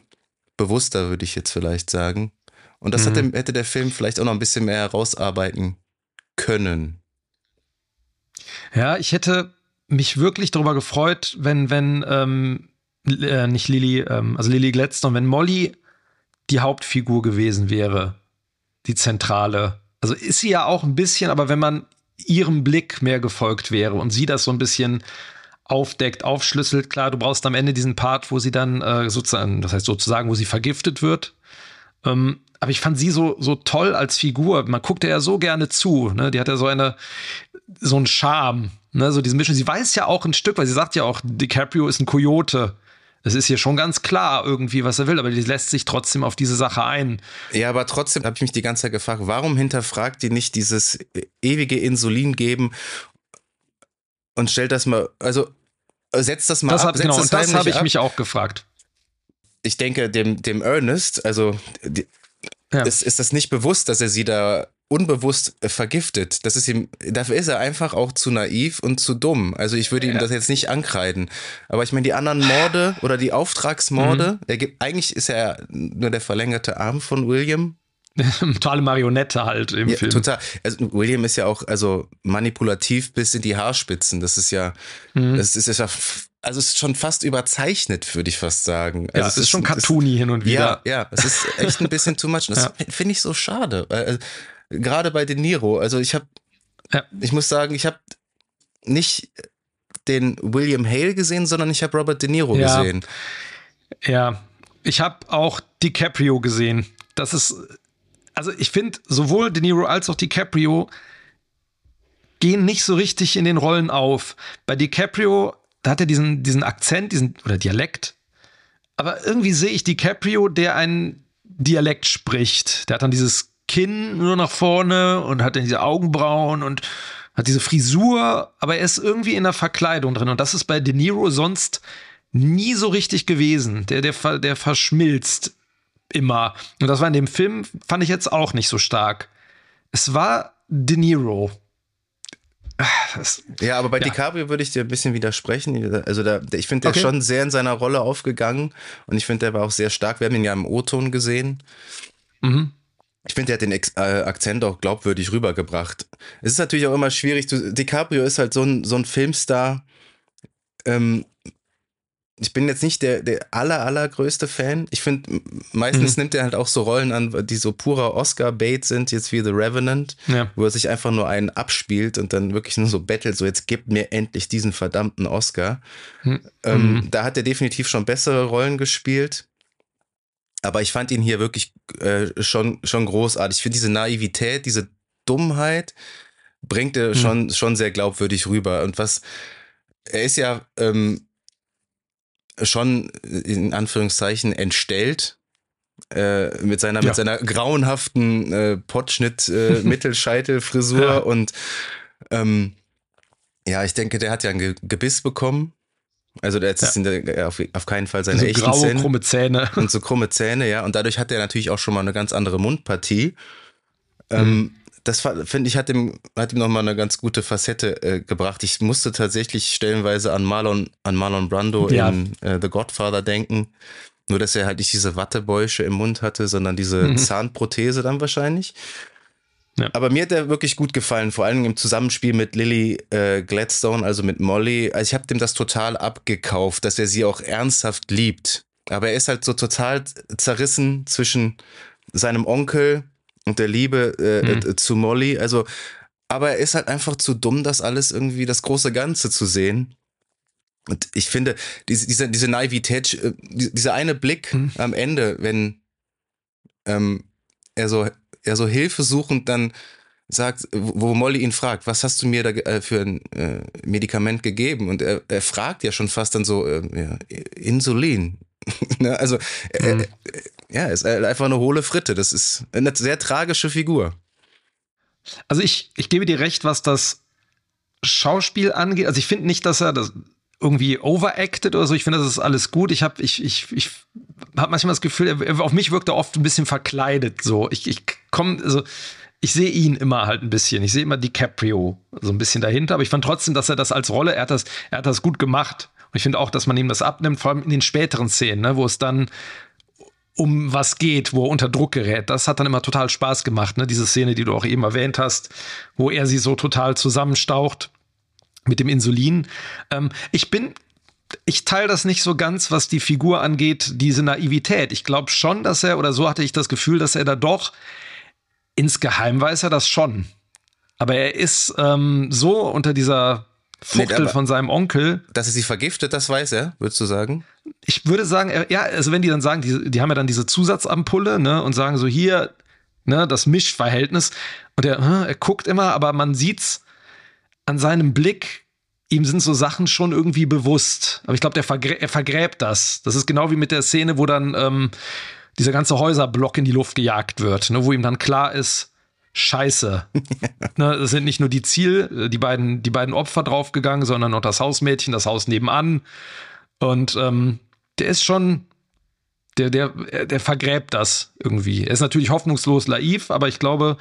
bewusster, würde ich jetzt vielleicht sagen. Und das mhm. hätte, hätte der Film vielleicht auch noch ein bisschen mehr herausarbeiten können. Ja, ich hätte mich wirklich darüber gefreut, wenn, wenn, ähm, äh, nicht Lily, ähm, also Lily Gladstone, wenn Molly die Hauptfigur gewesen wäre, die zentrale. Also ist sie ja auch ein bisschen, aber wenn man ihrem Blick mehr gefolgt wäre und sie das so ein bisschen aufdeckt, aufschlüsselt, klar, du brauchst am Ende diesen Part, wo sie dann äh, sozusagen, das heißt sozusagen, wo sie vergiftet wird. Ähm, aber ich fand sie so, so toll als Figur. Man guckte ja so gerne zu. Ne? Die hat ja so eine, so einen Charme, ne? so diese Mischung. Sie weiß ja auch ein Stück, weil sie sagt ja auch, DiCaprio ist ein Kojote. Es ist hier schon ganz klar irgendwie, was er will, aber die lässt sich trotzdem auf diese Sache ein. Ja, aber trotzdem habe ich mich die ganze Zeit gefragt, warum hinterfragt die nicht dieses ewige Insulin geben und stellt das mal, also setzt das mal das ab. Hab, genau, das und das habe ich ab. mich auch gefragt. ich denke, dem, dem Ernest, also die, ja. ist, ist das nicht bewusst, dass er sie da unbewusst äh, vergiftet. Das ist ihm, dafür ist er einfach auch zu naiv und zu dumm. Also ich würde ihm das jetzt nicht ankreiden. Aber ich meine, die anderen Morde oder die Auftragsmorde, mhm. er gibt, eigentlich ist er nur der verlängerte Arm von William. [LAUGHS] Totale Marionette halt im ja, Film. Total. Also William ist ja auch also manipulativ bis in die Haarspitzen. Das ist ja, mhm. das ist ja also es ist schon fast überzeichnet, würde ich fast sagen. Also ja, es ist, ist schon cartoony hin und wieder. Ja, ja, es ist echt ein bisschen too much. Das [LAUGHS] ja. finde ich so schade. Gerade bei De Niro. Also ich habe, ja. ich muss sagen, ich habe nicht den William Hale gesehen, sondern ich habe Robert De Niro ja. gesehen. Ja, ich habe auch DiCaprio gesehen. Das ist, also ich finde, sowohl De Niro als auch DiCaprio gehen nicht so richtig in den Rollen auf. Bei DiCaprio, da hat er diesen, diesen Akzent, diesen, oder Dialekt. Aber irgendwie sehe ich DiCaprio, der einen Dialekt spricht. Der hat dann dieses Kinn nur nach vorne und hat dann diese Augenbrauen und hat diese Frisur, aber er ist irgendwie in der Verkleidung drin. Und das ist bei De Niro sonst nie so richtig gewesen. Der, der, der verschmilzt immer. Und das war in dem Film, fand ich jetzt auch nicht so stark. Es war De Niro. Das, ja, aber bei ja. DiCaprio würde ich dir ein bisschen widersprechen. Also da, ich finde, der okay. ist schon sehr in seiner Rolle aufgegangen und ich finde, der war auch sehr stark. Wir haben ihn ja im O-Ton gesehen. Mhm. Ich finde, er hat den Ex äh, Akzent auch glaubwürdig rübergebracht. Es ist natürlich auch immer schwierig. Du, DiCaprio ist halt so ein, so ein Filmstar. Ähm, ich bin jetzt nicht der, der aller, allergrößte Fan. Ich finde, meistens mhm. nimmt er halt auch so Rollen an, die so purer Oscar-Bait sind, jetzt wie The Revenant, ja. wo er sich einfach nur einen abspielt und dann wirklich nur so bettelt, so jetzt gib mir endlich diesen verdammten Oscar. Mhm. Ähm, mhm. da hat er definitiv schon bessere Rollen gespielt. Aber ich fand ihn hier wirklich äh, schon, schon großartig. Ich finde diese Naivität, diese Dummheit bringt er mhm. schon, schon sehr glaubwürdig rüber. Und was, er ist ja ähm, schon in Anführungszeichen entstellt. Äh, mit seiner, ja. mit seiner grauenhaften äh, Potschnitt, äh, [LAUGHS] Mittelscheitelfrisur ja. und ähm, ja, ich denke, der hat ja ein Gebiss bekommen also jetzt ja. sind auf, auf keinen Fall seine so echten graue, Zähne. krumme Zähne. Und so krumme Zähne, ja. Und dadurch hat er natürlich auch schon mal eine ganz andere Mundpartie. Ähm, mhm. Ähm, das finde ich, hat ihm, hat ihm nochmal eine ganz gute Facette äh, gebracht. Ich musste tatsächlich stellenweise an Marlon, an Marlon Brando ja. in äh, The Godfather denken. Nur, dass er halt nicht diese Wattebäusche im Mund hatte, sondern diese mhm. Zahnprothese dann wahrscheinlich. Ja. Aber mir hat er wirklich gut gefallen, vor allem im Zusammenspiel mit Lily äh, Gladstone, also mit Molly. Also ich habe dem das total abgekauft, dass er sie auch ernsthaft liebt. Aber er ist halt so total zerrissen zwischen seinem Onkel und der Liebe äh, mhm. äh, zu Molly. Also, aber er ist halt einfach zu dumm, das alles irgendwie das große Ganze zu sehen. Und ich finde, diese, diese, diese Naivität, äh, dieser eine Blick mhm. am Ende, wenn ähm, er so er so hilfesuchend dann sagt, wo Molly ihn fragt, was hast du mir da äh, für ein äh, Medikament gegeben? Und er, er fragt ja schon fast dann so, äh, ja, Insulin. [LAUGHS] ne? Also, mhm. ja, ist einfach eine hohle Fritte. Das ist eine sehr tragische Figur. Also ich, ich gebe dir recht, was das Schauspiel angeht. Also ich finde nicht, dass er das irgendwie overacted oder so. Ich finde, das ist alles gut. Ich habe ich, ich, ich hab manchmal das Gefühl, auf mich wirkt er oft ein bisschen verkleidet. So, ich, ich komme, also ich sehe ihn immer halt ein bisschen. Ich sehe immer DiCaprio so ein bisschen dahinter, aber ich fand trotzdem, dass er das als Rolle, er hat das, er hat das gut gemacht. Und ich finde auch, dass man ihm das abnimmt, vor allem in den späteren Szenen, ne, wo es dann um was geht, wo er unter Druck gerät. Das hat dann immer total Spaß gemacht, ne? Diese Szene, die du auch eben erwähnt hast, wo er sie so total zusammenstaucht mit dem Insulin. Ähm, ich bin ich teile das nicht so ganz, was die Figur angeht, diese Naivität. Ich glaube schon, dass er, oder so hatte ich das Gefühl, dass er da doch, insgeheim weiß er das schon. Aber er ist ähm, so unter dieser Fuchtel nee, von seinem Onkel. Dass er sie vergiftet, das weiß er, würdest du sagen? Ich würde sagen, er, ja, also wenn die dann sagen, die, die haben ja dann diese Zusatzampulle, ne, und sagen so, hier, ne, das Mischverhältnis. Und er, er guckt immer, aber man sieht's, an seinem Blick, ihm sind so Sachen schon irgendwie bewusst. Aber ich glaube, vergrä er vergräbt das. Das ist genau wie mit der Szene, wo dann ähm, dieser ganze Häuserblock in die Luft gejagt wird, ne, wo ihm dann klar ist, Scheiße. [LAUGHS] ne, es sind nicht nur die Ziel, die beiden, die beiden Opfer draufgegangen, sondern auch das Hausmädchen, das Haus nebenan. Und ähm, der ist schon, Der, der, der vergräbt das irgendwie. Er ist natürlich hoffnungslos naiv, aber ich glaube,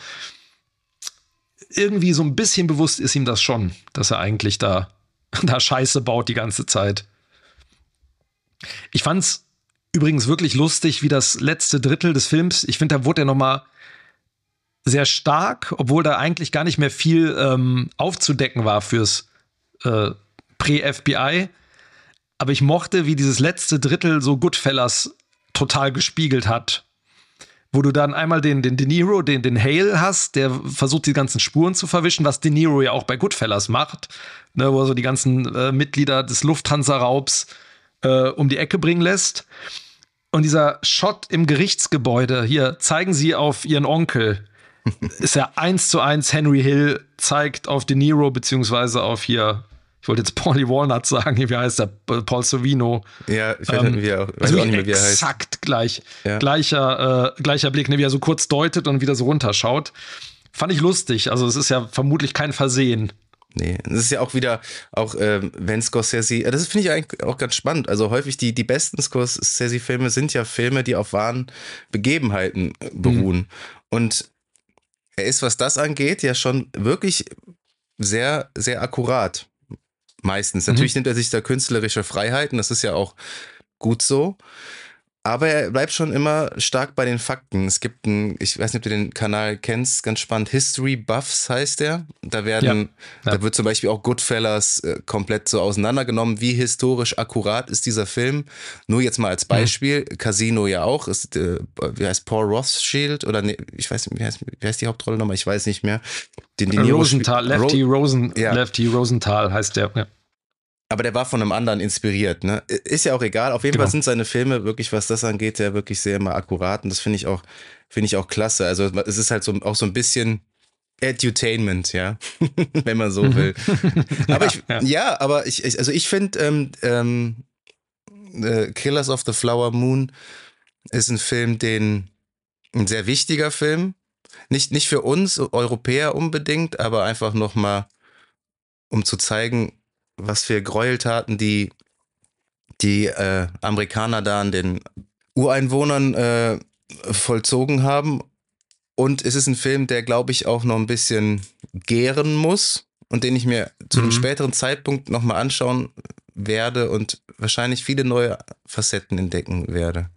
irgendwie so ein bisschen bewusst ist ihm das schon, dass er eigentlich da, [LAUGHS] da Scheiße baut die ganze Zeit. Ich fand's übrigens wirklich lustig, wie das letzte Drittel des Films, ich finde, da wurde er nochmal sehr stark, obwohl da eigentlich gar nicht mehr viel ähm, aufzudecken war fürs äh, Prä-FBI. Aber ich mochte, wie dieses letzte Drittel so Goodfellas total gespiegelt hat. Wo du dann einmal den, den De Niro, den, den Hale hast, der versucht, die ganzen Spuren zu verwischen, was De Niro ja auch bei Goodfellas macht, ne, wo er so die ganzen äh, Mitglieder des Lufthansa-Raubs äh, um die Ecke bringen lässt. Und dieser Shot im Gerichtsgebäude, hier zeigen sie auf ihren Onkel, [LAUGHS] ist ja eins zu eins Henry Hill zeigt auf De Niro, beziehungsweise auf hier, ich wollte jetzt Paulie Walnut sagen, wie heißt der? Paul Savino. Ja, ich weiß, ähm, nicht, wie er, weiß also auch nicht mehr, wie er heißt. Exakt gleich. Ja. Gleicher, äh, gleicher Blick, ne, wie er so kurz deutet und wieder so runterschaut. Fand ich lustig. Also, es ist ja vermutlich kein Versehen. Nee, das ist ja auch wieder, auch ähm, wenn Scorsese, das finde ich eigentlich auch ganz spannend. Also häufig die, die besten Scorsese-Filme sind ja Filme, die auf wahren Begebenheiten beruhen. Mhm. Und er ist, was das angeht, ja schon wirklich sehr, sehr akkurat. Meistens. Mhm. Natürlich nimmt er sich da künstlerische Freiheiten, das ist ja auch gut so. Aber er bleibt schon immer stark bei den Fakten. Es gibt einen, ich weiß nicht, ob du den Kanal kennst, ganz spannend, History Buffs heißt der. Da werden, ja, ja. da wird zum Beispiel auch Goodfellas äh, komplett so auseinandergenommen, wie historisch akkurat ist dieser Film. Nur jetzt mal als mhm. Beispiel, mhm. Casino ja auch, ist, äh, wie heißt Paul Rothschild oder nee, ich weiß nicht, wie heißt, wie heißt die Hauptrolle nochmal? Ich weiß nicht mehr. Den, den Rosenthal, Lefty, Ro Rosen, ja. Lefty Rosenthal heißt der, ja aber der war von einem anderen inspiriert, ne? Ist ja auch egal. Auf jeden genau. Fall sind seine Filme wirklich, was das angeht, ja wirklich sehr immer akkurat und das finde ich auch, finde ich auch klasse. Also es ist halt so auch so ein bisschen Edutainment, ja, [LAUGHS] wenn man so mhm. will. [LAUGHS] aber ich, ja. ja, aber ich, ich also ich finde ähm, ähm, äh, Killers of the Flower Moon ist ein Film, den ein sehr wichtiger Film, nicht nicht für uns Europäer unbedingt, aber einfach noch mal um zu zeigen, was für Gräueltaten die, die äh, Amerikaner da an den Ureinwohnern äh, vollzogen haben. Und es ist ein Film, der, glaube ich, auch noch ein bisschen gären muss und den ich mir zu einem mhm. späteren Zeitpunkt nochmal anschauen werde und wahrscheinlich viele neue Facetten entdecken werde.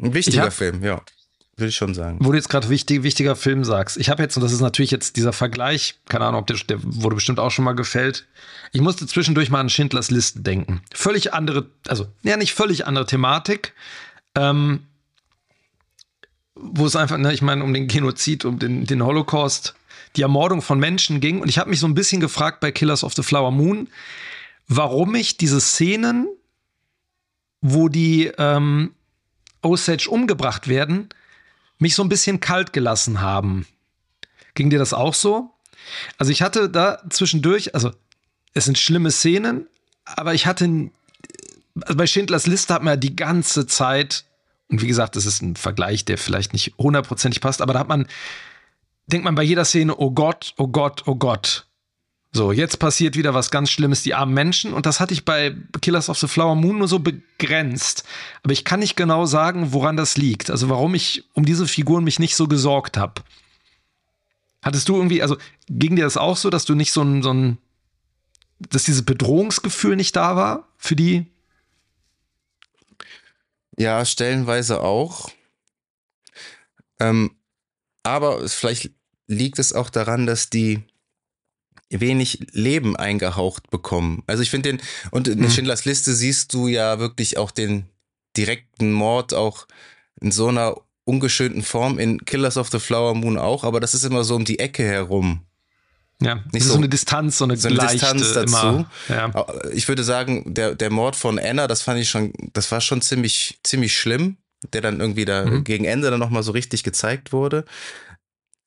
Ein wichtiger hab, Film, ja. Würde ich schon sagen. Wo du jetzt gerade wichtig, wichtiger Film sagst. Ich habe jetzt, und das ist natürlich jetzt dieser Vergleich, keine Ahnung, ob der, der wurde bestimmt auch schon mal gefällt. Ich musste zwischendurch mal an Schindlers Liste denken. Völlig andere, also, ja, nicht völlig andere Thematik. Ähm, wo es einfach, ne, ich meine, um den Genozid, um den, den Holocaust, die Ermordung von Menschen ging. Und ich habe mich so ein bisschen gefragt bei Killers of the Flower Moon, warum ich diese Szenen, wo die ähm, Osage umgebracht werden, mich so ein bisschen kalt gelassen haben. Ging dir das auch so? Also ich hatte da zwischendurch, also es sind schlimme Szenen, aber ich hatte, also bei Schindlers Liste hat man ja die ganze Zeit, und wie gesagt, das ist ein Vergleich, der vielleicht nicht hundertprozentig passt, aber da hat man, denkt man bei jeder Szene, oh Gott, oh Gott, oh Gott. So, jetzt passiert wieder was ganz Schlimmes, die armen Menschen. Und das hatte ich bei Killers of the Flower Moon nur so begrenzt. Aber ich kann nicht genau sagen, woran das liegt. Also warum ich um diese Figuren mich nicht so gesorgt habe. Hattest du irgendwie, also ging dir das auch so, dass du nicht so ein, so ein, dass dieses Bedrohungsgefühl nicht da war für die? Ja, stellenweise auch. Ähm, aber vielleicht liegt es auch daran, dass die wenig Leben eingehaucht bekommen. Also ich finde den, und in mhm. Schindlers Liste siehst du ja wirklich auch den direkten Mord auch in so einer ungeschönten Form, in Killers of the Flower Moon auch, aber das ist immer so um die Ecke herum. Ja, nicht so, so, eine Distanz, so eine, so eine Distanz dazu. Ja. Ich würde sagen, der, der Mord von Anna, das fand ich schon, das war schon ziemlich, ziemlich schlimm, der dann irgendwie da mhm. gegen Ende dann nochmal so richtig gezeigt wurde.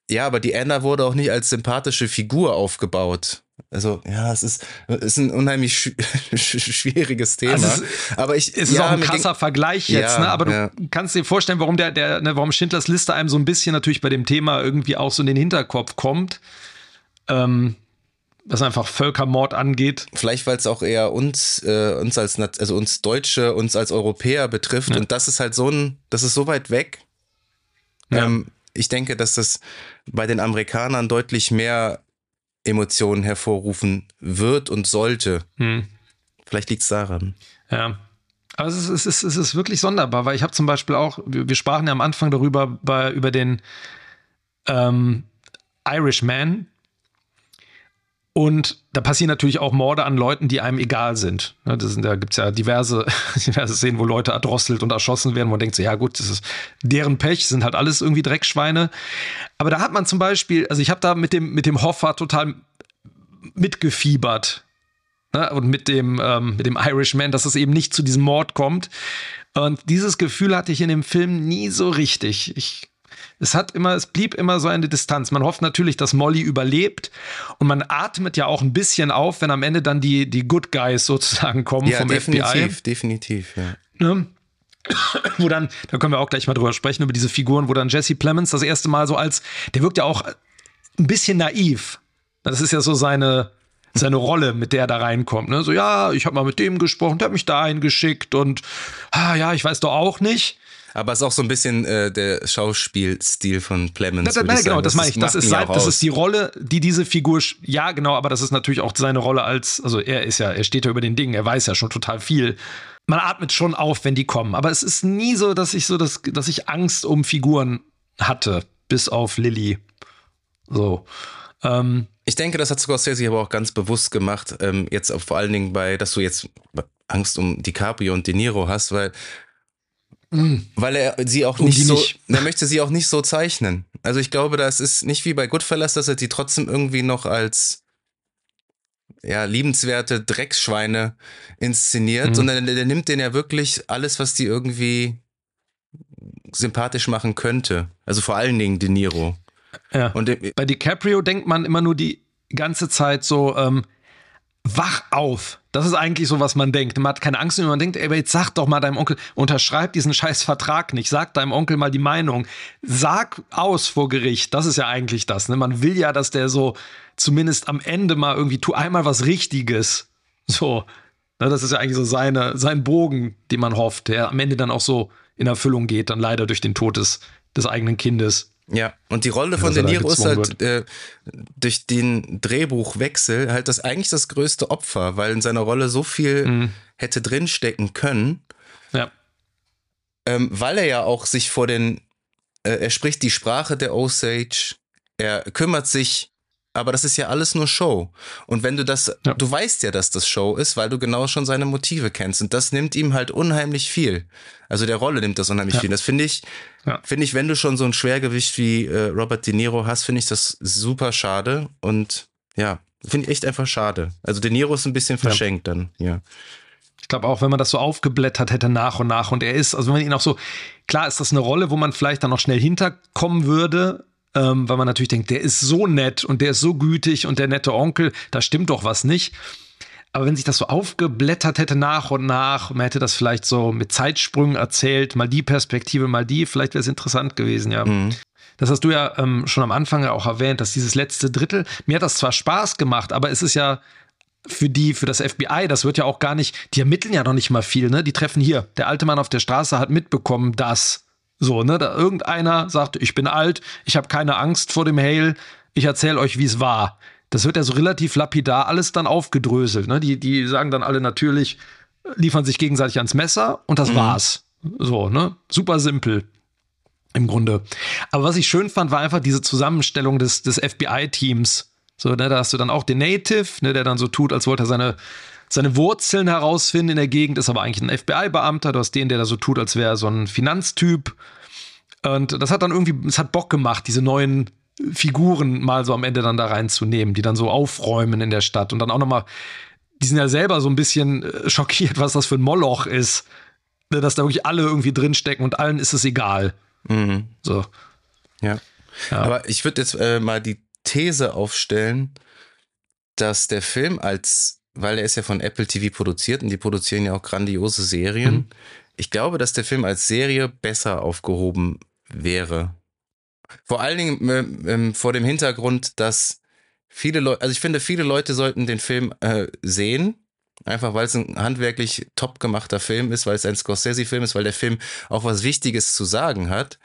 Ja, aber die Anna wurde auch nicht als sympathische Figur aufgebaut. Also, ja, es ist, es ist ein unheimlich [LAUGHS] sch schwieriges Thema. Also es, aber ich, es ist ja, auch ein krasser Vergleich jetzt, ja, ne? Aber du ja. kannst dir vorstellen, warum der, der, ne, warum Schindlers Liste einem so ein bisschen natürlich bei dem Thema irgendwie auch so in den Hinterkopf kommt. Ähm, was einfach Völkermord angeht. Vielleicht, weil es auch eher uns, äh, uns als, also uns Deutsche, uns als Europäer betrifft. Und das ist halt so ein, das ist so weit weg. Ja. Ähm, ich denke, dass das bei den Amerikanern deutlich mehr Emotionen hervorrufen wird und sollte. Hm. Vielleicht liegt es daran. Ja. Aber es ist, es, ist, es ist wirklich sonderbar, weil ich habe zum Beispiel auch, wir, wir, sprachen ja am Anfang darüber, bei, über den ähm, Irishman, und da passieren natürlich auch Morde an Leuten, die einem egal sind. Ne, sind da gibt es ja diverse, [LAUGHS] diverse Szenen, wo Leute erdrosselt und erschossen werden, wo man denkt so, ja gut, das ist deren Pech, sind halt alles irgendwie Dreckschweine. Aber da hat man zum Beispiel, also ich habe da mit dem, mit dem Hoffa total mitgefiebert. Ne? Und mit dem, ähm, mit dem Irishman, dass es eben nicht zu diesem Mord kommt. Und dieses Gefühl hatte ich in dem Film nie so richtig. Ich es hat immer, es blieb immer so eine Distanz. Man hofft natürlich, dass Molly überlebt und man atmet ja auch ein bisschen auf, wenn am Ende dann die, die Good Guys sozusagen kommen ja, vom definitiv, FBI. Definitiv, definitiv, ja. Ne? wo dann, da können wir auch gleich mal drüber sprechen, über diese Figuren, wo dann Jesse Plemons das erste Mal so als, der wirkt ja auch ein bisschen naiv. Das ist ja so seine, seine Rolle, mit der er da reinkommt. Ne? So, ja, ich habe mal mit dem gesprochen, der hat mich da eingeschickt und, ah, ja, ich weiß doch auch nicht. Aber es ist auch so ein bisschen äh, der Schauspielstil von Clemens. Nein, nein, genau, das, das meine ich. Das ist, sein, das ist die Rolle, die diese Figur, ja, genau, aber das ist natürlich auch seine Rolle als, also er ist ja, er steht ja über den Dingen, er weiß ja schon total viel. Man atmet schon auf, wenn die kommen. Aber es ist nie so, dass ich so, das, dass ich Angst um Figuren hatte, bis auf Lilly. So. Ähm, ich denke, das hat Scorsese aber auch ganz bewusst gemacht, ähm, jetzt vor allen Dingen bei, dass du jetzt Angst um DiCaprio und De Niro hast, weil Mhm. Weil er sie auch nicht so, nicht. er möchte sie auch nicht so zeichnen. Also ich glaube, das ist nicht wie bei Goodfellas, dass er sie trotzdem irgendwie noch als ja, liebenswerte Drecksschweine inszeniert, mhm. sondern der, der nimmt den ja wirklich alles, was die irgendwie sympathisch machen könnte. Also vor allen Dingen De Niro. Ja. Und bei DiCaprio denkt man immer nur die ganze Zeit so, ähm, wach auf. Das ist eigentlich so, was man denkt. Man hat keine Angst, man denkt, ey, jetzt sag doch mal deinem Onkel, unterschreib diesen scheiß Vertrag nicht, sag deinem Onkel mal die Meinung. Sag aus vor Gericht. Das ist ja eigentlich das. Ne? Man will ja, dass der so zumindest am Ende mal irgendwie, tu einmal was Richtiges. So. Ne? Das ist ja eigentlich so seine, sein Bogen, den man hofft, der am Ende dann auch so in Erfüllung geht, dann leider durch den Tod des, des eigenen Kindes. Ja, und die Rolle von De Niro ist halt äh, durch den Drehbuchwechsel halt das eigentlich das größte Opfer, weil in seiner Rolle so viel mhm. hätte drinstecken können. Ja. Ähm, weil er ja auch sich vor den, äh, er spricht die Sprache der Osage, er kümmert sich aber das ist ja alles nur Show. Und wenn du das, ja. du weißt ja, dass das Show ist, weil du genau schon seine Motive kennst. Und das nimmt ihm halt unheimlich viel. Also der Rolle nimmt das unheimlich ja. viel. Das finde ich, ja. finde ich, wenn du schon so ein Schwergewicht wie äh, Robert De Niro hast, finde ich das super schade. Und ja, finde ich echt einfach schade. Also De Niro ist ein bisschen verschenkt dann, ja. Ich glaube auch, wenn man das so aufgeblättert hätte nach und nach und er ist, also wenn man ihn auch so, klar ist das eine Rolle, wo man vielleicht dann noch schnell hinterkommen würde, ähm, weil man natürlich denkt, der ist so nett und der ist so gütig und der nette Onkel, da stimmt doch was nicht. Aber wenn sich das so aufgeblättert hätte nach und nach, man hätte das vielleicht so mit Zeitsprüngen erzählt, mal die Perspektive, mal die, vielleicht wäre es interessant gewesen, ja. Mhm. Das hast du ja ähm, schon am Anfang auch erwähnt, dass dieses letzte Drittel, mir hat das zwar Spaß gemacht, aber es ist ja für die, für das FBI, das wird ja auch gar nicht, die ermitteln ja noch nicht mal viel, ne? Die treffen hier. Der alte Mann auf der Straße hat mitbekommen, dass so, ne, da irgendeiner sagt, ich bin alt, ich habe keine Angst vor dem Hail, ich erzähle euch, wie es war. Das wird ja so relativ lapidar alles dann aufgedröselt. Ne? Die, die sagen dann alle natürlich, liefern sich gegenseitig ans Messer und das mhm. war's. So, ne? Super simpel. Im Grunde. Aber was ich schön fand, war einfach diese Zusammenstellung des, des FBI-Teams. So, ne, da hast du dann auch den Native, ne, der dann so tut, als wollte er seine seine Wurzeln herausfinden in der Gegend, ist aber eigentlich ein FBI-Beamter. Du hast den, der da so tut, als wäre er so ein Finanztyp. Und das hat dann irgendwie, es hat Bock gemacht, diese neuen Figuren mal so am Ende dann da reinzunehmen, die dann so aufräumen in der Stadt und dann auch nochmal, die sind ja selber so ein bisschen äh, schockiert, was das für ein Moloch ist, ne, dass da wirklich alle irgendwie drinstecken und allen ist es egal. Mhm. So. Ja. ja. Aber ich würde jetzt äh, mal die These aufstellen, dass der Film als weil er ist ja von Apple TV produziert und die produzieren ja auch grandiose Serien. Mhm. Ich glaube, dass der Film als Serie besser aufgehoben wäre. Vor allen Dingen äh, äh, vor dem Hintergrund, dass viele Leute, also ich finde, viele Leute sollten den Film äh, sehen. Einfach weil es ein handwerklich top gemachter Film ist, weil es ein Scorsese-Film ist, weil der Film auch was Wichtiges zu sagen hat.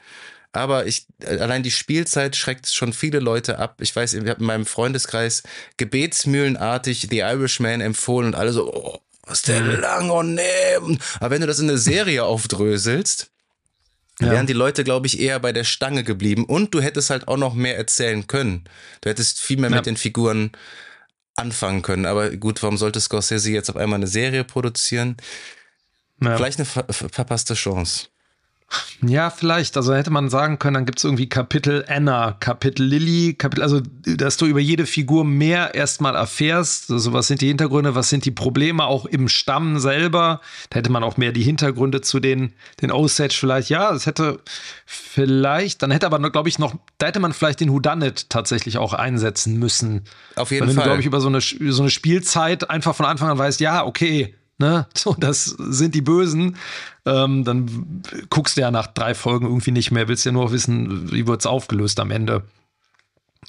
Aber ich, allein die Spielzeit schreckt schon viele Leute ab. Ich weiß, ich habe in meinem Freundeskreis gebetsmühlenartig The Irishman empfohlen und alle so, oh, was der lang, oh nee. Aber wenn du das in eine Serie aufdröselst, ja. wären die Leute, glaube ich, eher bei der Stange geblieben. Und du hättest halt auch noch mehr erzählen können. Du hättest viel mehr ja. mit den Figuren anfangen können. Aber gut, warum sollte Scorsese jetzt auf einmal eine Serie produzieren? Ja. Vielleicht eine ver verpasste Chance. Ja, vielleicht. Also hätte man sagen können, dann gibt es irgendwie Kapitel Anna, Kapitel Lily, Kapitel, also dass du über jede Figur mehr erstmal erfährst. Also was sind die Hintergründe, was sind die Probleme auch im Stamm selber. Da hätte man auch mehr die Hintergründe zu den, den Osage vielleicht. Ja, es hätte vielleicht, dann hätte aber, glaube ich, noch, da hätte man vielleicht den Whodunit tatsächlich auch einsetzen müssen. Auf jeden Weil, wenn Fall. du, glaube ich, über so eine, so eine Spielzeit einfach von Anfang an weißt, ja, okay, ne, [LAUGHS] so, das sind die Bösen, ähm, dann guckst du ja nach drei Folgen irgendwie nicht mehr, willst ja nur wissen, wie wird es aufgelöst am Ende.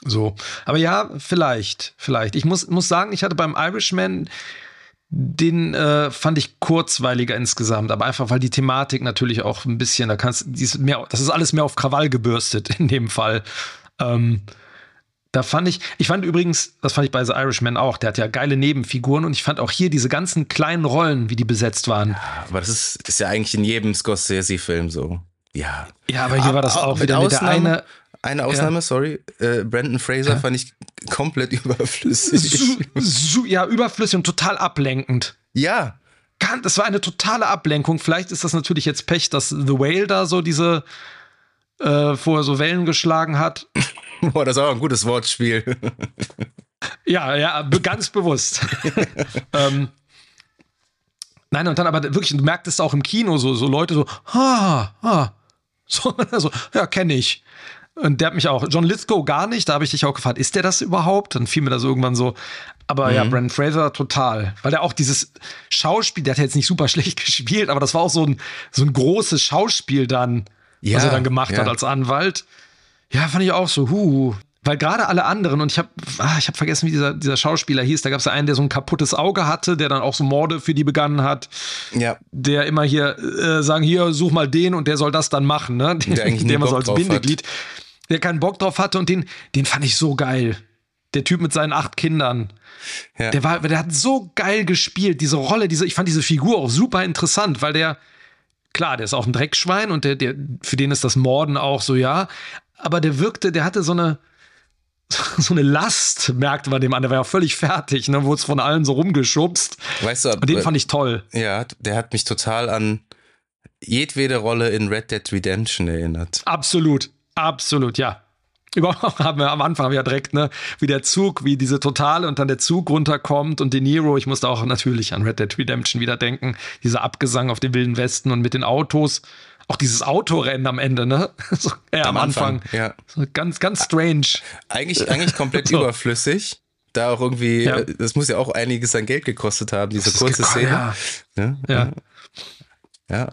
So. Aber ja, vielleicht, vielleicht. Ich muss, muss sagen, ich hatte beim Irishman den äh, fand ich kurzweiliger insgesamt, aber einfach weil die Thematik natürlich auch ein bisschen, da kannst, die das ist alles mehr auf Krawall gebürstet [LAUGHS] in dem Fall. Ähm, da fand ich, ich fand übrigens, das fand ich bei The Irishman auch, der hat ja geile Nebenfiguren und ich fand auch hier diese ganzen kleinen Rollen, wie die besetzt waren. Ja, aber das ist, ist ja eigentlich in jedem Scorsese-Film so. Ja. Ja, aber hier war das auch wieder mit Ausnahme, der eine. Eine Ausnahme, ja. sorry. Äh, Brandon Fraser ja. fand ich komplett [LAUGHS] überflüssig. So, ja, überflüssig und total ablenkend. Ja. Das war eine totale Ablenkung. Vielleicht ist das natürlich jetzt Pech, dass The Whale da so diese äh, vorher so Wellen geschlagen hat. [LAUGHS] Boah, das ist auch ein gutes Wortspiel. [LAUGHS] ja, ja, ganz bewusst. [LAUGHS] ähm, nein, und dann aber wirklich, du merkst es auch im Kino, so, so Leute so, ha, ha, so, also, ja, kenne ich. Und der hat mich auch, John Lithgow gar nicht, da habe ich dich auch gefragt, ist der das überhaupt? Dann fiel mir das irgendwann so. Aber mhm. ja, Brandon Fraser total. Weil der auch dieses Schauspiel, der hat jetzt nicht super schlecht gespielt, aber das war auch so ein, so ein großes Schauspiel dann, ja, was er dann gemacht ja. hat als Anwalt. Ja, fand ich auch so, huh. Weil gerade alle anderen, und ich habe ah, ich hab vergessen, wie dieser, dieser Schauspieler hieß, da gab es ja einen, der so ein kaputtes Auge hatte, der dann auch so Morde für die begangen hat. Ja. Der immer hier äh, sagen, hier, such mal den und der soll das dann machen, ne? Der, der, der immer so als Bindeglied. Hat. Der keinen Bock drauf hatte und den, den fand ich so geil. Der Typ mit seinen acht Kindern. Ja. Der war, der hat so geil gespielt, diese Rolle, diese, ich fand diese Figur auch super interessant, weil der, klar, der ist auch ein Dreckschwein und der, der, für den ist das Morden auch so, ja aber der wirkte, der hatte so eine, [LAUGHS] so eine Last, merkte man dem an. Der war ja völlig fertig, ne? Wurde es von allen so rumgeschubst. Weißt du, Und den fand ich toll. Ja, der hat mich total an jedwede Rolle in Red Dead Redemption erinnert. Absolut, absolut, ja. Überhaupt [LAUGHS] haben wir am Anfang ja direkt, ne, wie der Zug, wie diese Totale und dann der Zug runterkommt und De Niro, ich musste auch natürlich an Red Dead Redemption wieder denken, dieser Abgesang auf den Wilden Westen und mit den Autos auch dieses Autorennen am Ende, ne? [LAUGHS] So, äh, am, am, Anfang. Anfang. Ja. So ganz, ganz strange. Eigentlich, eigentlich [LAUGHS] komplett so. überflüssig. Da auch irgendwie, ja. Äh, das muss ja auch einiges an Geld gekostet haben, diese kurze Szene. Ja. Ja. ja. ja.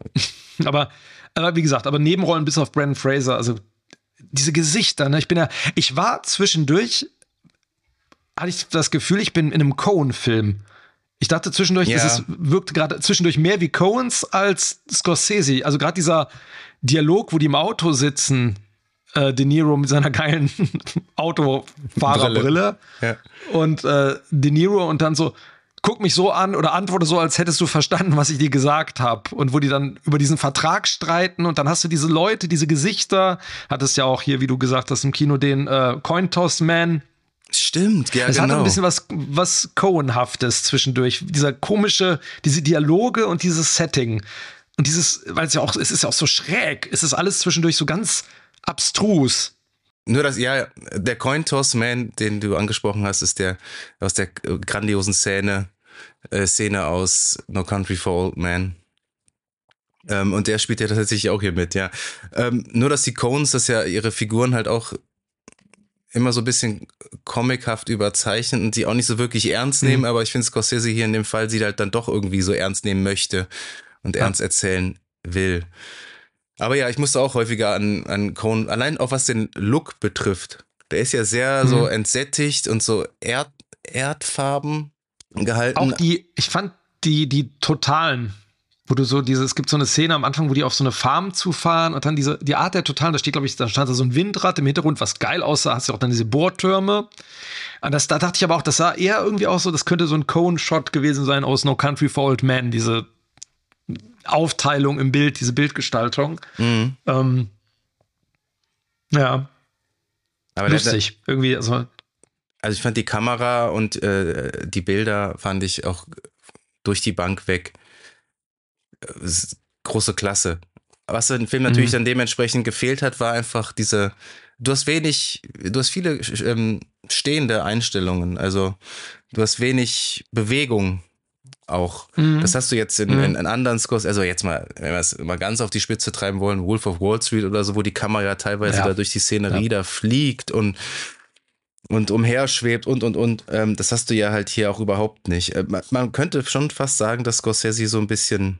aber, aber wie gesagt, aber Nebenrollen bis auf Brandon Fraser, also diese Gesichter, ne? Ich bin ja, ich war zwischendurch, hatte ich das Gefühl, ich bin in einem Cohen-Film. Ich dachte zwischendurch, ja. es wirkt gerade zwischendurch mehr wie Coens als Scorsese. Also gerade dieser Dialog, wo die im Auto sitzen, äh, De Niro mit seiner geilen [LAUGHS] Autofahrerbrille ja. und äh, De Niro und dann so, guck mich so an oder antworte so, als hättest du verstanden, was ich dir gesagt habe. Und wo die dann über diesen Vertrag streiten und dann hast du diese Leute, diese Gesichter, hattest ja auch hier, wie du gesagt hast, im Kino den äh, Cointoss Man Stimmt, ja, es genau. hat ein bisschen was, was Cohen-haftes zwischendurch. Dieser komische, diese Dialoge und dieses Setting. Und dieses, weil es ja auch, es ist ja auch so schräg. Es ist alles zwischendurch so ganz abstrus. Nur das, ja, der Cointoss-Man, den du angesprochen hast, ist der aus der grandiosen Szene, äh, Szene aus No Country for Old Men. Ähm, und der spielt ja tatsächlich auch hier mit, ja. Ähm, nur, dass die Coens, dass ja ihre Figuren halt auch immer so ein bisschen comichaft überzeichnet und die auch nicht so wirklich ernst mhm. nehmen, mhm. aber ich finde Scorsese hier in dem Fall sie halt dann doch irgendwie so ernst nehmen möchte und ja. ernst erzählen will. Aber ja, ich musste auch häufiger an, an Cohen, allein auch was den Look betrifft, Der ist ja sehr mhm. so entsättigt und so Erd, Erdfarben gehalten. Auch die, ich fand die, die totalen, wo du so diese, es gibt so eine Szene am Anfang, wo die auf so eine Farm zufahren und dann diese, die Art der Totalen, da steht, glaube ich, da stand da so ein Windrad im Hintergrund, was geil aussah, hast du auch dann diese Bohrtürme. Und das, da dachte ich aber auch, das sah eher irgendwie auch so, das könnte so ein Cone-Shot gewesen sein aus No Country for Old Men, diese Aufteilung im Bild, diese Bildgestaltung. Mhm. Ähm, ja. Aber Lustig. Der, irgendwie, also. Also ich fand die Kamera und äh, die Bilder fand ich auch durch die Bank weg große Klasse. Was im Film natürlich mhm. dann dementsprechend gefehlt hat, war einfach diese, du hast wenig, du hast viele ähm, stehende Einstellungen, also du hast wenig Bewegung auch. Mhm. Das hast du jetzt in, mhm. in, in, anderen Scores, also jetzt mal, wenn wir es mal ganz auf die Spitze treiben wollen, Wolf of Wall Street oder so, wo die Kamera teilweise ja. da durch die Szenerie ja. da fliegt und und umherschwebt und und und. Ähm, das hast du ja halt hier auch überhaupt nicht. Äh, man, man, könnte schon fast sagen, dass Scorsese so ein bisschen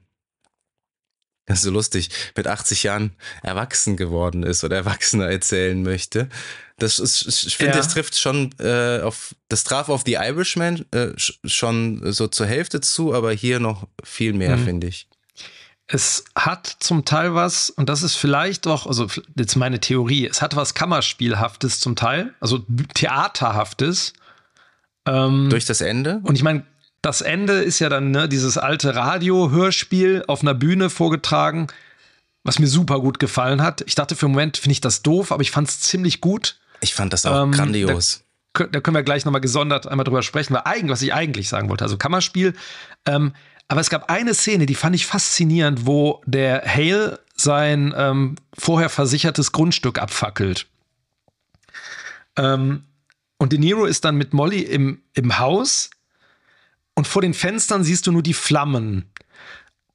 das ist so lustig, mit 80 Jahren erwachsen geworden ist oder Erwachsener erzählen möchte. Das ist, ich finde, ja. das trifft schon äh, auf, das traf auf The Irishman äh, schon so zur Hälfte zu, aber hier noch viel mehr, mhm. finde ich. Es hat zum Teil was, und das ist vielleicht doch, also jetzt meine Theorie, es hat was Kammerspielhaftes zum Teil, also Theaterhaftes. Ähm, Durch das Ende? Und ich meine, das Ende ist ja dann ne, dieses alte Radio-Hörspiel auf einer Bühne vorgetragen, was mir super gut gefallen hat. Ich dachte für einen Moment, finde ich das doof, aber ich fand es ziemlich gut. Ich fand das auch ähm, grandios. Da, da, können wir gleich nochmal gesondert einmal drüber sprechen, weil eigentlich, was ich eigentlich sagen wollte, also Kammerspiel. Ähm, aber es gab eine Szene, die fand ich faszinierend, wo der Hale sein ähm, vorher versichertes Grundstück abfackelt. Ähm, und De Niro ist dann mit Molly im, im Haus und vor den Fenstern siehst du nur die Flammen.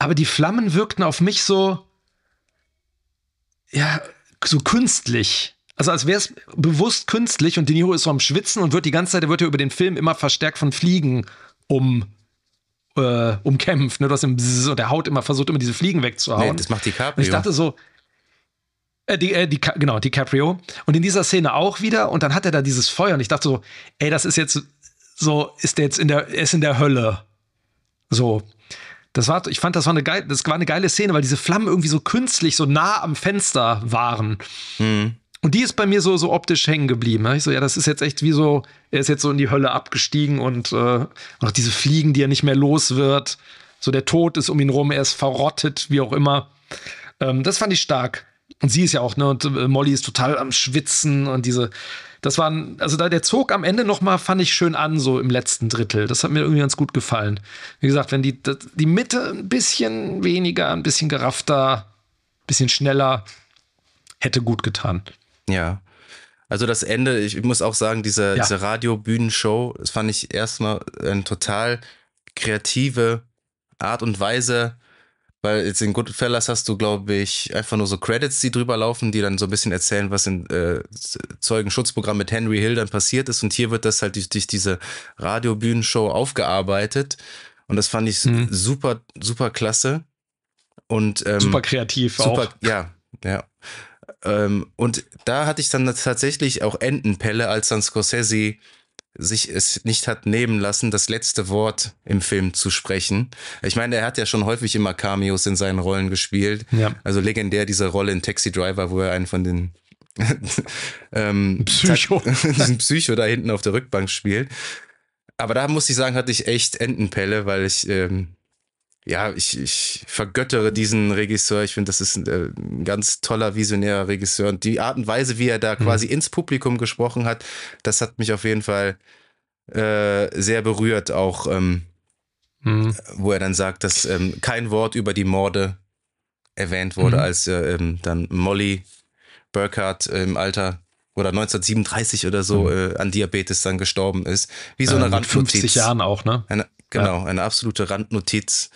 Aber die Flammen wirkten auf mich so, ja, so künstlich. Also als wäre es bewusst künstlich und De Niro ist so am Schwitzen und wird die ganze Zeit, wird ja über den Film immer verstärkt von Fliegen um, äh, umkämpft. Ne? Du hast im so, der Haut immer versucht, immer diese Fliegen wegzuhauen. Nee, das macht DiCaprio. Und ich dachte so, äh, die, äh, die, genau, DiCaprio. Und in dieser Szene auch wieder. Und dann hat er da dieses Feuer. Und ich dachte so, ey, das ist jetzt so ist der jetzt in der, er ist in der Hölle. So. Das war, ich fand, das war eine geile, das war eine geile Szene, weil diese Flammen irgendwie so künstlich, so nah am Fenster waren. Mhm. Und die ist bei mir so, so optisch hängen geblieben. Ich so, ja, das ist jetzt echt wie so, er ist jetzt so in die Hölle abgestiegen und äh, auch diese Fliegen, die er nicht mehr los wird. So der Tod ist um ihn rum, er ist verrottet, wie auch immer. Ähm, das fand ich stark. Und sie ist ja auch, ne, und äh, Molly ist total am Schwitzen und diese, das war, also da der Zug am Ende noch mal fand ich schön an, so im letzten Drittel. Das hat mir irgendwie ganz gut gefallen. Wie gesagt, wenn die, die Mitte ein bisschen weniger, ein bisschen geraffter, ein bisschen schneller, hätte gut getan. Ja. Also das Ende, ich muss auch sagen, diese, ja. diese Radio-Bühnenshow, das fand ich erstmal eine total kreative Art und Weise, weil jetzt in Goodfellas hast du, glaube ich, einfach nur so Credits, die drüber laufen, die dann so ein bisschen erzählen, was im äh, Zeugenschutzprogramm mit Henry Hill dann passiert ist. Und hier wird das halt durch, durch diese Radiobühnenshow aufgearbeitet. Und das fand ich mhm. super, super klasse. Und ähm, super kreativ super, auch. Ja, ja. Ähm, und da hatte ich dann tatsächlich auch Entenpelle, als dann Scorsese sich es nicht hat nehmen lassen, das letzte Wort im Film zu sprechen. Ich meine, er hat ja schon häufig immer Cameos in seinen Rollen gespielt. Ja. Also legendär diese Rolle in Taxi Driver, wo er einen von den [LAUGHS] ähm, Psycho. [LAUGHS] diesen Psycho da hinten auf der Rückbank spielt. Aber da muss ich sagen, hatte ich echt Entenpelle, weil ich ähm, ja, ich, ich vergöttere diesen Regisseur. Ich finde, das ist ein, äh, ein, ganz toller, visionärer Regisseur. Und die Art und Weise, wie er da mhm. quasi ins Publikum gesprochen hat, das hat mich auf jeden Fall äh, sehr berührt. Auch, ähm, mhm. wo er dann sagt, dass ähm, kein Wort über die Morde erwähnt wurde, mhm. als äh, ähm, dann Molly Burkhardt im Alter oder 1937 oder so mhm. äh, an Diabetes dann gestorben ist. Wie so eine äh, Randnotiz. 50 Jahren auch, ne? Eine, genau, ja. eine absolute Randnotiz.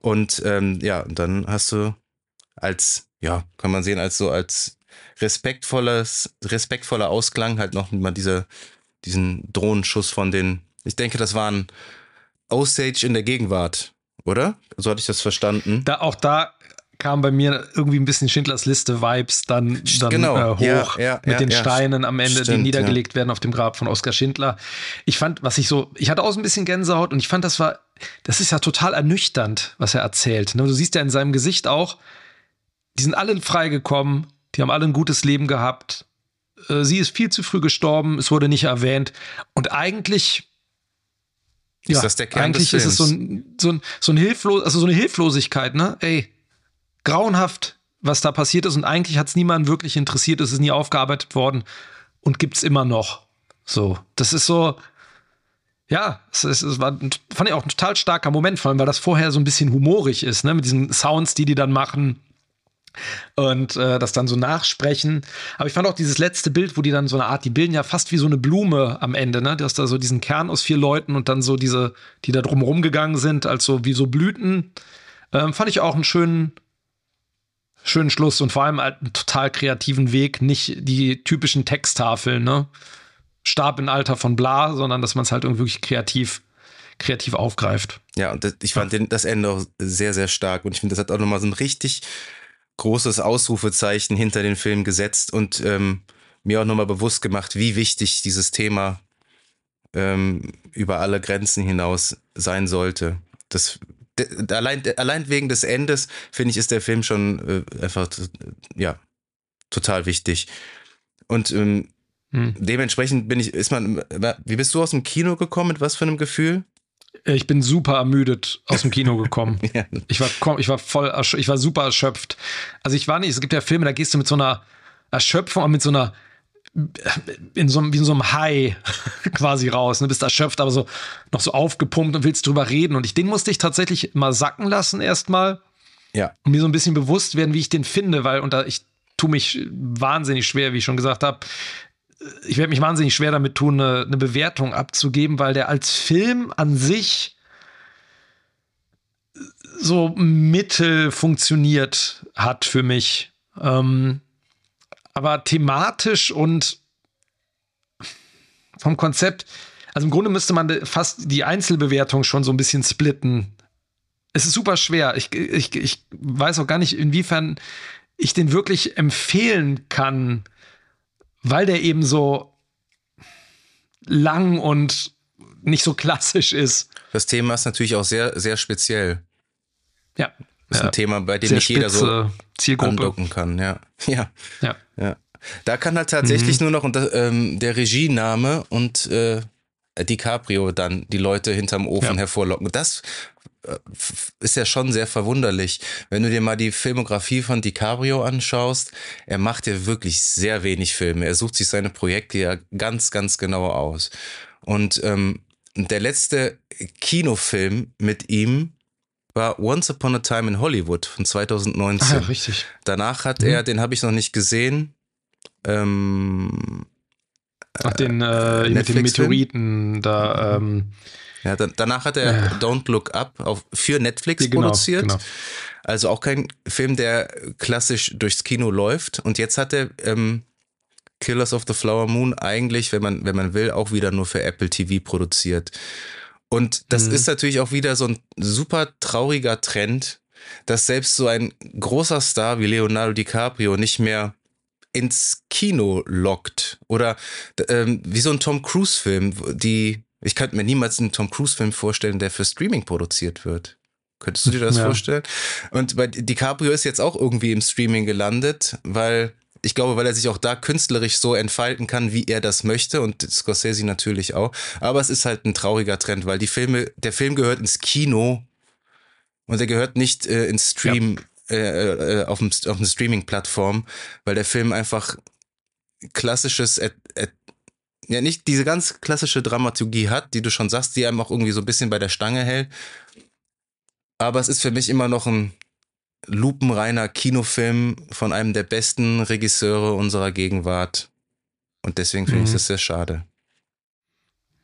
Und ähm, ja, dann hast du als, ja, kann man sehen, als so als respektvolles, respektvoller Ausklang halt noch mal diese, diesen Drohnenschuss von den, ich denke, das waren Osage in der Gegenwart, oder? So hatte ich das verstanden. Da, auch da kam bei mir irgendwie ein bisschen Schindlers Liste-Vibes dann, dann genau. äh, hoch ja, ja, mit ja, den Steinen am Ende, Stimmt, die niedergelegt werden auf dem Grab von Oskar Schindler. Ich fand, was ich so, ich hatte auch so ein bisschen Gänsehaut und ich fand, das war, das ist ja total ernüchternd, was er erzählt. Ne? Du siehst ja in seinem Gesicht auch, die sind alle freigekommen, die haben alle ein gutes Leben gehabt. Äh, sie ist viel zu früh gestorben, es wurde nicht erwähnt. Und eigentlich ist ja, das der Kern eigentlich des ist es so ein, so ein, so ein hilflos, also so eine Hilflosigkeit, ne? Ey, grauenhaft, was da passiert ist und eigentlich hat es niemanden wirklich interessiert, es ist nie aufgearbeitet worden und gibt es immer noch. So, das ist so, ja, es, ist, es war, fand ich auch ein total starker Moment, vor allem, weil das vorher so ein bisschen humorig ist, ne, mit diesen Sounds, die die dann machen und äh, das dann so nachsprechen. Aber ich fand auch dieses letzte Bild, wo die dann so eine Art, die bilden ja fast wie so eine Blume am Ende, ne? Du da so diesen Kern aus vier Leuten und dann so diese, die da drumherum gegangen sind, als so wie so Blüten. Ähm, fand ich auch einen schönen, schönen Schluss und vor allem halt einen total kreativen Weg, nicht die typischen Texttafeln, ne? Starb im Alter von bla, sondern dass man es halt irgendwie wirklich kreativ, kreativ aufgreift. Ja, und das, ich fand den, das Ende auch sehr, sehr stark. Und ich finde, das hat auch nochmal so ein richtig großes Ausrufezeichen hinter den Film gesetzt und ähm, mir auch nochmal bewusst gemacht, wie wichtig dieses Thema ähm, über alle Grenzen hinaus sein sollte. Das, allein, allein wegen des Endes, finde ich, ist der Film schon äh, einfach, ja, total wichtig. Und ähm, hm. dementsprechend bin ich, ist man, wie bist du aus dem Kino gekommen? Mit was für einem Gefühl? Ich bin super ermüdet aus dem Kino gekommen. [LAUGHS] ja. Ich war, ich war voll, ich war super erschöpft. Also ich war nicht, es gibt ja Filme, da gehst du mit so einer Erschöpfung, mit so einer, in so, wie in so einem High [LAUGHS] quasi raus. Du ne? bist erschöpft, aber so noch so aufgepumpt und willst drüber reden. Und ich, den musste ich tatsächlich mal sacken lassen erstmal. Ja. Und mir so ein bisschen bewusst werden, wie ich den finde, weil unter, ich tue mich wahnsinnig schwer, wie ich schon gesagt habe, ich werde mich wahnsinnig schwer damit tun, eine, eine, Bewertung abzugeben, weil der als Film an sich so mittel funktioniert hat für mich. Ähm, aber thematisch und vom Konzept, also im Grunde müsste man fast die Einzelbewertung schon so ein bisschen splitten. Es ist super schwer. Ich, ich, ich weiß auch gar nicht, inwiefern ich den wirklich empfehlen kann weil der eben so lang und nicht so klassisch ist. Das Thema ist natürlich auch sehr, sehr speziell. Ja. Das ist ja. ein Thema, bei dem nicht jeder so Zielgruppe. andocken kann. Ja. [LAUGHS] Ja. Ja. ja. Da kann halt tatsächlich mhm. nur noch unter, ähm, der Regiename und äh, DiCaprio dann die Leute hinterm Ofen ja. hervorlocken. Das äh, ist ja schon sehr verwunderlich. Wenn du dir mal die Filmografie von DiCaprio anschaust, er macht ja wirklich sehr wenig Filme. Er sucht sich seine Projekte ja ganz, ganz genau aus. Und ähm, der letzte Kinofilm mit ihm war Once Upon a Time in Hollywood von 2019. Ah, ja, richtig. Danach hat mhm. er, den habe ich noch nicht gesehen, ähm, Ach, den äh, mit den Meteoriten da. Ähm, ja, dann, danach hat er ja. Don't Look Up auf, für Netflix ja, genau, produziert. Genau. Also auch kein Film, der klassisch durchs Kino läuft. Und jetzt hat er ähm, Killers of the Flower Moon eigentlich, wenn man, wenn man will, auch wieder nur für Apple TV produziert. Und das mhm. ist natürlich auch wieder so ein super trauriger Trend, dass selbst so ein großer Star wie Leonardo DiCaprio nicht mehr ins Kino lockt. Oder ähm, wie so ein Tom Cruise-Film, die ich könnte mir niemals einen Tom Cruise-Film vorstellen, der für Streaming produziert wird. Könntest du dir das ja. vorstellen? Und bei DiCaprio ist jetzt auch irgendwie im Streaming gelandet, weil ich glaube, weil er sich auch da künstlerisch so entfalten kann, wie er das möchte und Scorsese natürlich auch. Aber es ist halt ein trauriger Trend, weil die Filme, der Film gehört ins Kino und er gehört nicht äh, ins Stream ja. äh, äh, auf dem, auf Streaming-Plattform, weil der Film einfach klassisches ja nicht diese ganz klassische Dramaturgie hat, die du schon sagst, die einem auch irgendwie so ein bisschen bei der Stange hält. Aber es ist für mich immer noch ein lupenreiner Kinofilm von einem der besten Regisseure unserer Gegenwart. Und deswegen finde mhm. ich das sehr schade.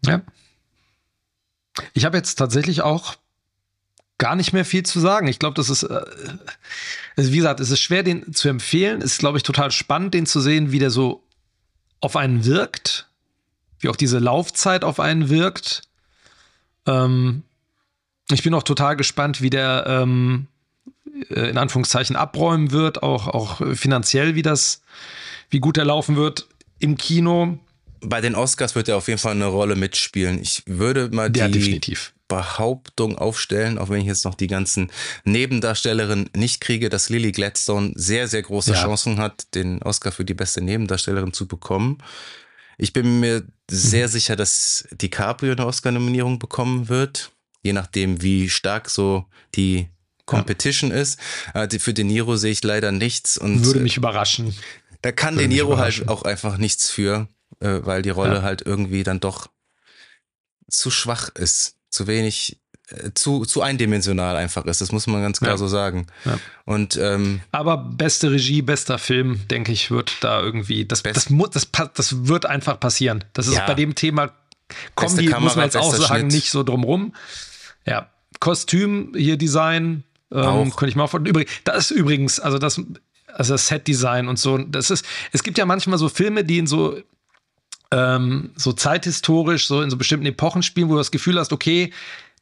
Ja. Ich habe jetzt tatsächlich auch gar nicht mehr viel zu sagen. Ich glaube, das ist, äh, also wie gesagt, es ist schwer, den zu empfehlen. Es ist, glaube ich, total spannend, den zu sehen, wie der so auf einen wirkt wie auch diese Laufzeit auf einen wirkt. Ähm, ich bin auch total gespannt, wie der, ähm, äh, in Anführungszeichen abräumen wird, auch, auch finanziell, wie das, wie gut er laufen wird im Kino. Bei den Oscars wird er auf jeden Fall eine Rolle mitspielen. Ich würde mal die Ja, definitiv. Behauptung aufstellen, auch wenn ich jetzt noch die ganzen Nebendarstellerinnen nicht kriege, dass Lily Gladstone sehr, sehr große Ja. Chancen hat, den Oscar für die beste Nebendarstellerin zu bekommen. Ich bin mir sehr sicher, dass DiCaprio eine Oscar-Nominierung bekommen wird, je nachdem, wie stark so die Competition ist. Äh, Für De Niro sehe ich leider nichts und Würde äh, mich überraschen. da kann Würde De Niro halt auch einfach nichts für, äh, weil die Rolle Ja. halt irgendwie dann doch zu schwach ist, zu wenig, zu, zu eindimensional einfach ist. Das muss man ganz klar Ja. so sagen. Ja. Und ähm, Aber beste Regie, bester Film, denke ich, wird da irgendwie, das, das, das, das wird einfach passieren. Das ist Ja. bei dem Thema, Beste die, muss Kamera, man jetzt auch sagen, Schnitt. nicht so drum rum. Ja, Kostüm, hier Design, ähm, könnte ich mal von, übrigens, das ist übrigens, also das, also das Set-Design und so, das ist, es gibt ja manchmal so Filme, die in so, ähm, so zeithistorisch, so in so bestimmten Epochen spielen, wo du das Gefühl hast, okay,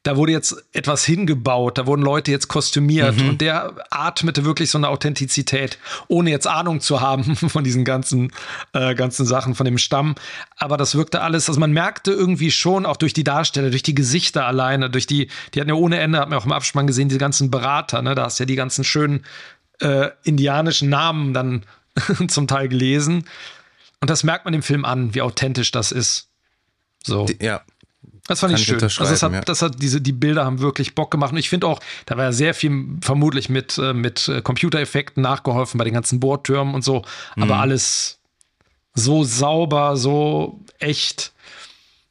da wurde jetzt etwas hingebaut, da wurden Leute jetzt kostümiert und der atmete wirklich so eine Authentizität, ohne jetzt Ahnung zu haben [LAUGHS] von diesen ganzen, äh, ganzen Sachen, von dem Stamm. Aber das wirkte alles, also man merkte irgendwie schon, auch durch die Darsteller, durch die Gesichter alleine, durch die, die hatten ja ohne Ende, hat man auch im Abspann gesehen, diese ganzen Berater, ne? Da hast du ja die ganzen schönen äh, indianischen Namen dann [LAUGHS] zum Teil gelesen. Und das merkt man dem Film an, wie authentisch das ist. So. ja, Das fand ich schön. Also das hat, ja. das hat diese, die Bilder haben wirklich Bock gemacht. Und ich finde auch, da war ja sehr viel vermutlich mit, äh, mit äh, Computereffekten nachgeholfen bei den ganzen Bohrtürmen und so. Aber Mhm. alles so sauber, so echt.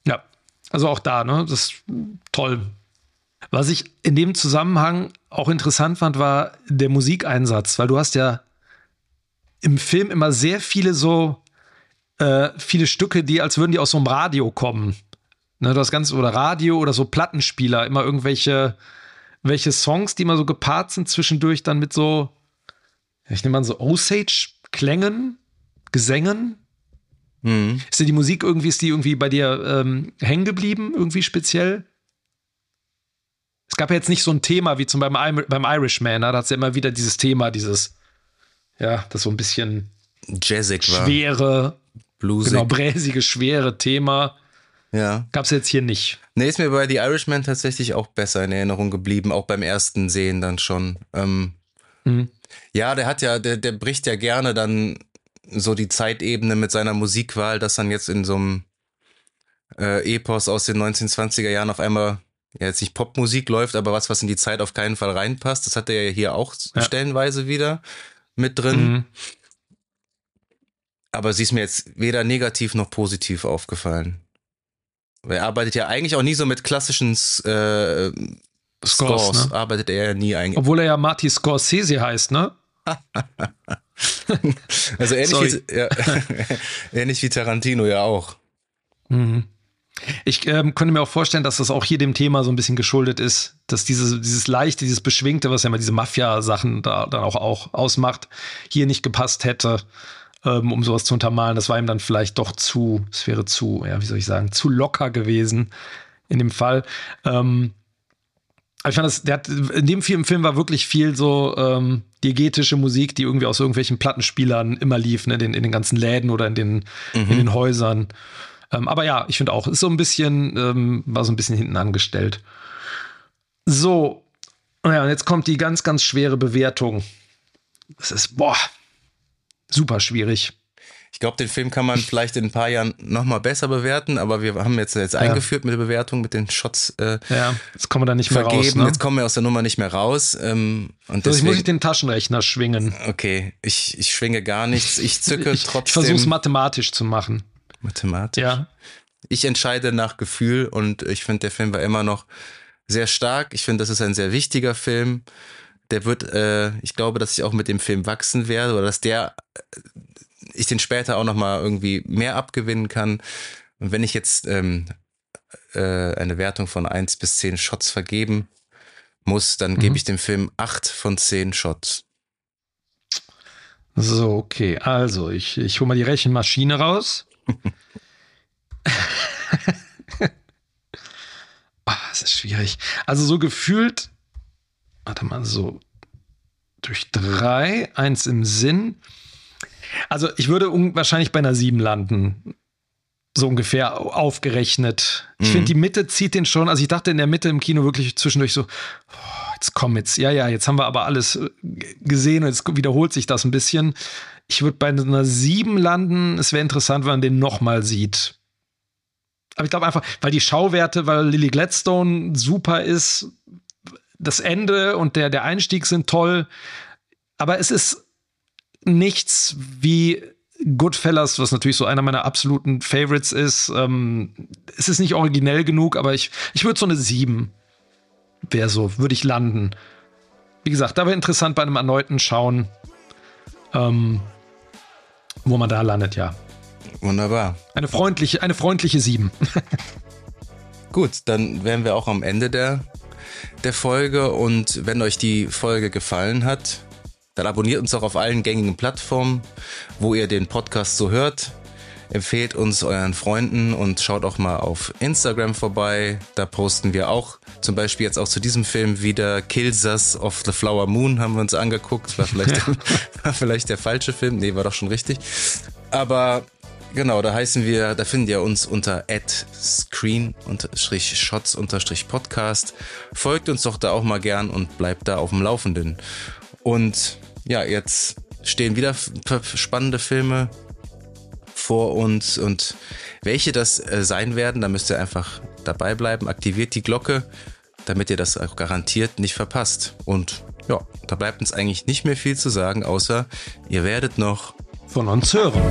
Ja, also auch da, ne? Das ist toll. Was ich in dem Zusammenhang auch interessant fand, war der Musikeinsatz, weil du hast ja im Film immer sehr viele so äh, viele Stücke, die als würden die aus so einem Radio kommen. Ne, du hast ganz, oder Radio oder so Plattenspieler, immer irgendwelche welche Songs, die immer so gepaart sind, zwischendurch dann mit so, ich nehme mal so Osage-Klängen, Gesängen. mhm. Ist dir die Musik irgendwie, ist die irgendwie bei dir ähm, hängen geblieben, irgendwie speziell? Es gab ja jetzt nicht so ein Thema wie zum beim, Ir- beim Irishman, ne? da hat es ja immer wieder dieses Thema, dieses, ja, das so ein bisschen jazzig war, schwere, bluesig. genau, bräsige, schwere Thema. Ja. Gab es jetzt hier nicht. Nee, ist mir bei The Irishman tatsächlich auch besser in Erinnerung geblieben, auch beim ersten Sehen dann schon. Ähm, Mhm. Ja, der hat ja, der, der bricht ja gerne dann so die Zeitebene mit seiner Musikwahl, dass dann jetzt in so einem äh, Epos aus den 1920er Jahren auf einmal ja, jetzt nicht Popmusik läuft, aber was, was in die Zeit auf keinen Fall reinpasst. Das hat er ja hier auch Ja. stellenweise wieder mit drin. Mhm. Aber sie ist mir jetzt weder negativ noch positiv aufgefallen. Er arbeitet ja eigentlich auch nie so mit klassischen äh, Scores, Scores. ne? Arbeitet er ja nie eigentlich. Obwohl er ja Marty Scorsese heißt, ne? [LAUGHS] Also ähnlich wie, ja, [LAUGHS] ähnlich wie Tarantino ja auch. Mhm. Ich ähm, könnte mir auch vorstellen, dass das auch hier dem Thema so ein bisschen geschuldet ist, dass diese, dieses leichte, dieses beschwingte, was ja immer diese Mafia-Sachen da dann auch, auch ausmacht, hier nicht gepasst hätte, ähm, um sowas zu untermalen. Das war ihm dann vielleicht doch zu, es wäre zu, ja, wie soll ich sagen, zu locker gewesen in dem Fall. Ähm, aber ich fand das, der hat, in dem Film, Film war wirklich viel so ähm, diegetische Musik, die irgendwie aus irgendwelchen Plattenspielern immer lief, ne, in, den, in den ganzen Läden oder in den, in den Häusern. Ähm, aber ja, ich finde auch, ist so ein bisschen, ähm, war so ein bisschen hinten angestellt. So, ja, und jetzt kommt die ganz, ganz schwere Bewertung. Das ist, boah, super schwierig. Ich glaube, den Film kann man vielleicht in ein paar Jahren nochmal besser bewerten, aber wir haben jetzt, jetzt eingeführt mit der Bewertung, mit den Shots äh, Ja, jetzt kommen wir da nicht mehr vergeben. raus. Ne? Jetzt kommen wir aus der Nummer nicht mehr raus. Ähm, und Also ich muss ich deswegen, den Taschenrechner schwingen. okay, ich, ich schwinge gar nichts. Ich zücke [LAUGHS] Ich, trotzdem ich versuche es mathematisch zu machen. mathematisch. Ja. Ich entscheide nach Gefühl und ich finde, der Film war immer noch sehr stark. Ich finde, das ist ein sehr wichtiger Film. Der wird, äh, ich glaube, dass ich auch mit dem Film wachsen werde oder dass der, äh, ich den später auch nochmal irgendwie mehr abgewinnen kann. Und wenn ich jetzt ähm, äh, eine Wertung von 1 bis 10 Shots vergeben muss, dann Mhm. gebe ich dem Film 8 von 10 Shots. So, okay. Also, ich, ich hole mal die Rechenmaschine raus. [LAUGHS] [LAUGHS] Ah, es ist schwierig. Also, so gefühlt, warte mal, so durch drei, eins im Sinn. Also ich würde wahrscheinlich bei einer sieben landen. So ungefähr aufgerechnet. Ich mhm. finde, die Mitte zieht den schon. Also ich dachte in der Mitte im Kino wirklich zwischendurch so, oh, jetzt komm jetzt, ja, ja, jetzt haben wir aber alles äh, gesehen und jetzt wiederholt sich das ein bisschen. Ich würde bei einer sieben landen. Es wäre interessant, wenn man den nochmal sieht. Aber ich glaube einfach, weil die Schauwerte, weil Lily Gladstone super ist, das Ende und der, der Einstieg sind toll. Aber es ist nichts wie Goodfellas, was natürlich so einer meiner absoluten Favorites ist. Ähm, es ist nicht originell genug, aber ich, ich würde so eine 7 wäre so, würde ich landen. Wie gesagt, da wäre interessant bei einem erneuten Schauen, ähm, wo man da landet, ja. Wunderbar. Eine freundliche, eine freundliche 7. [LAUGHS] Gut, dann wären wir auch am Ende der, der Folge und wenn euch die Folge gefallen hat, dann abonniert uns auch auf allen gängigen Plattformen, wo ihr den Podcast so hört. Empfehlt uns euren Freunden und schaut auch mal auf Instagram vorbei. Da posten wir auch zum Beispiel jetzt auch zu diesem Film wieder Kills Us of the Flower Moon haben wir uns angeguckt. War vielleicht, [LAUGHS] war vielleicht der falsche Film. Nee, war doch schon richtig. Aber Genau, da heißen wir, da findet ihr uns unter screen-shots-podcast. Folgt uns doch da auch mal gern und bleibt da auf dem Laufenden. Und ja, jetzt stehen wieder spannende Filme vor uns und welche das äh, sein werden, da müsst ihr einfach dabei bleiben. Aktiviert die Glocke, damit ihr das auch garantiert nicht verpasst. Und ja, da bleibt uns eigentlich nicht mehr viel zu sagen, außer ihr werdet noch von uns hören.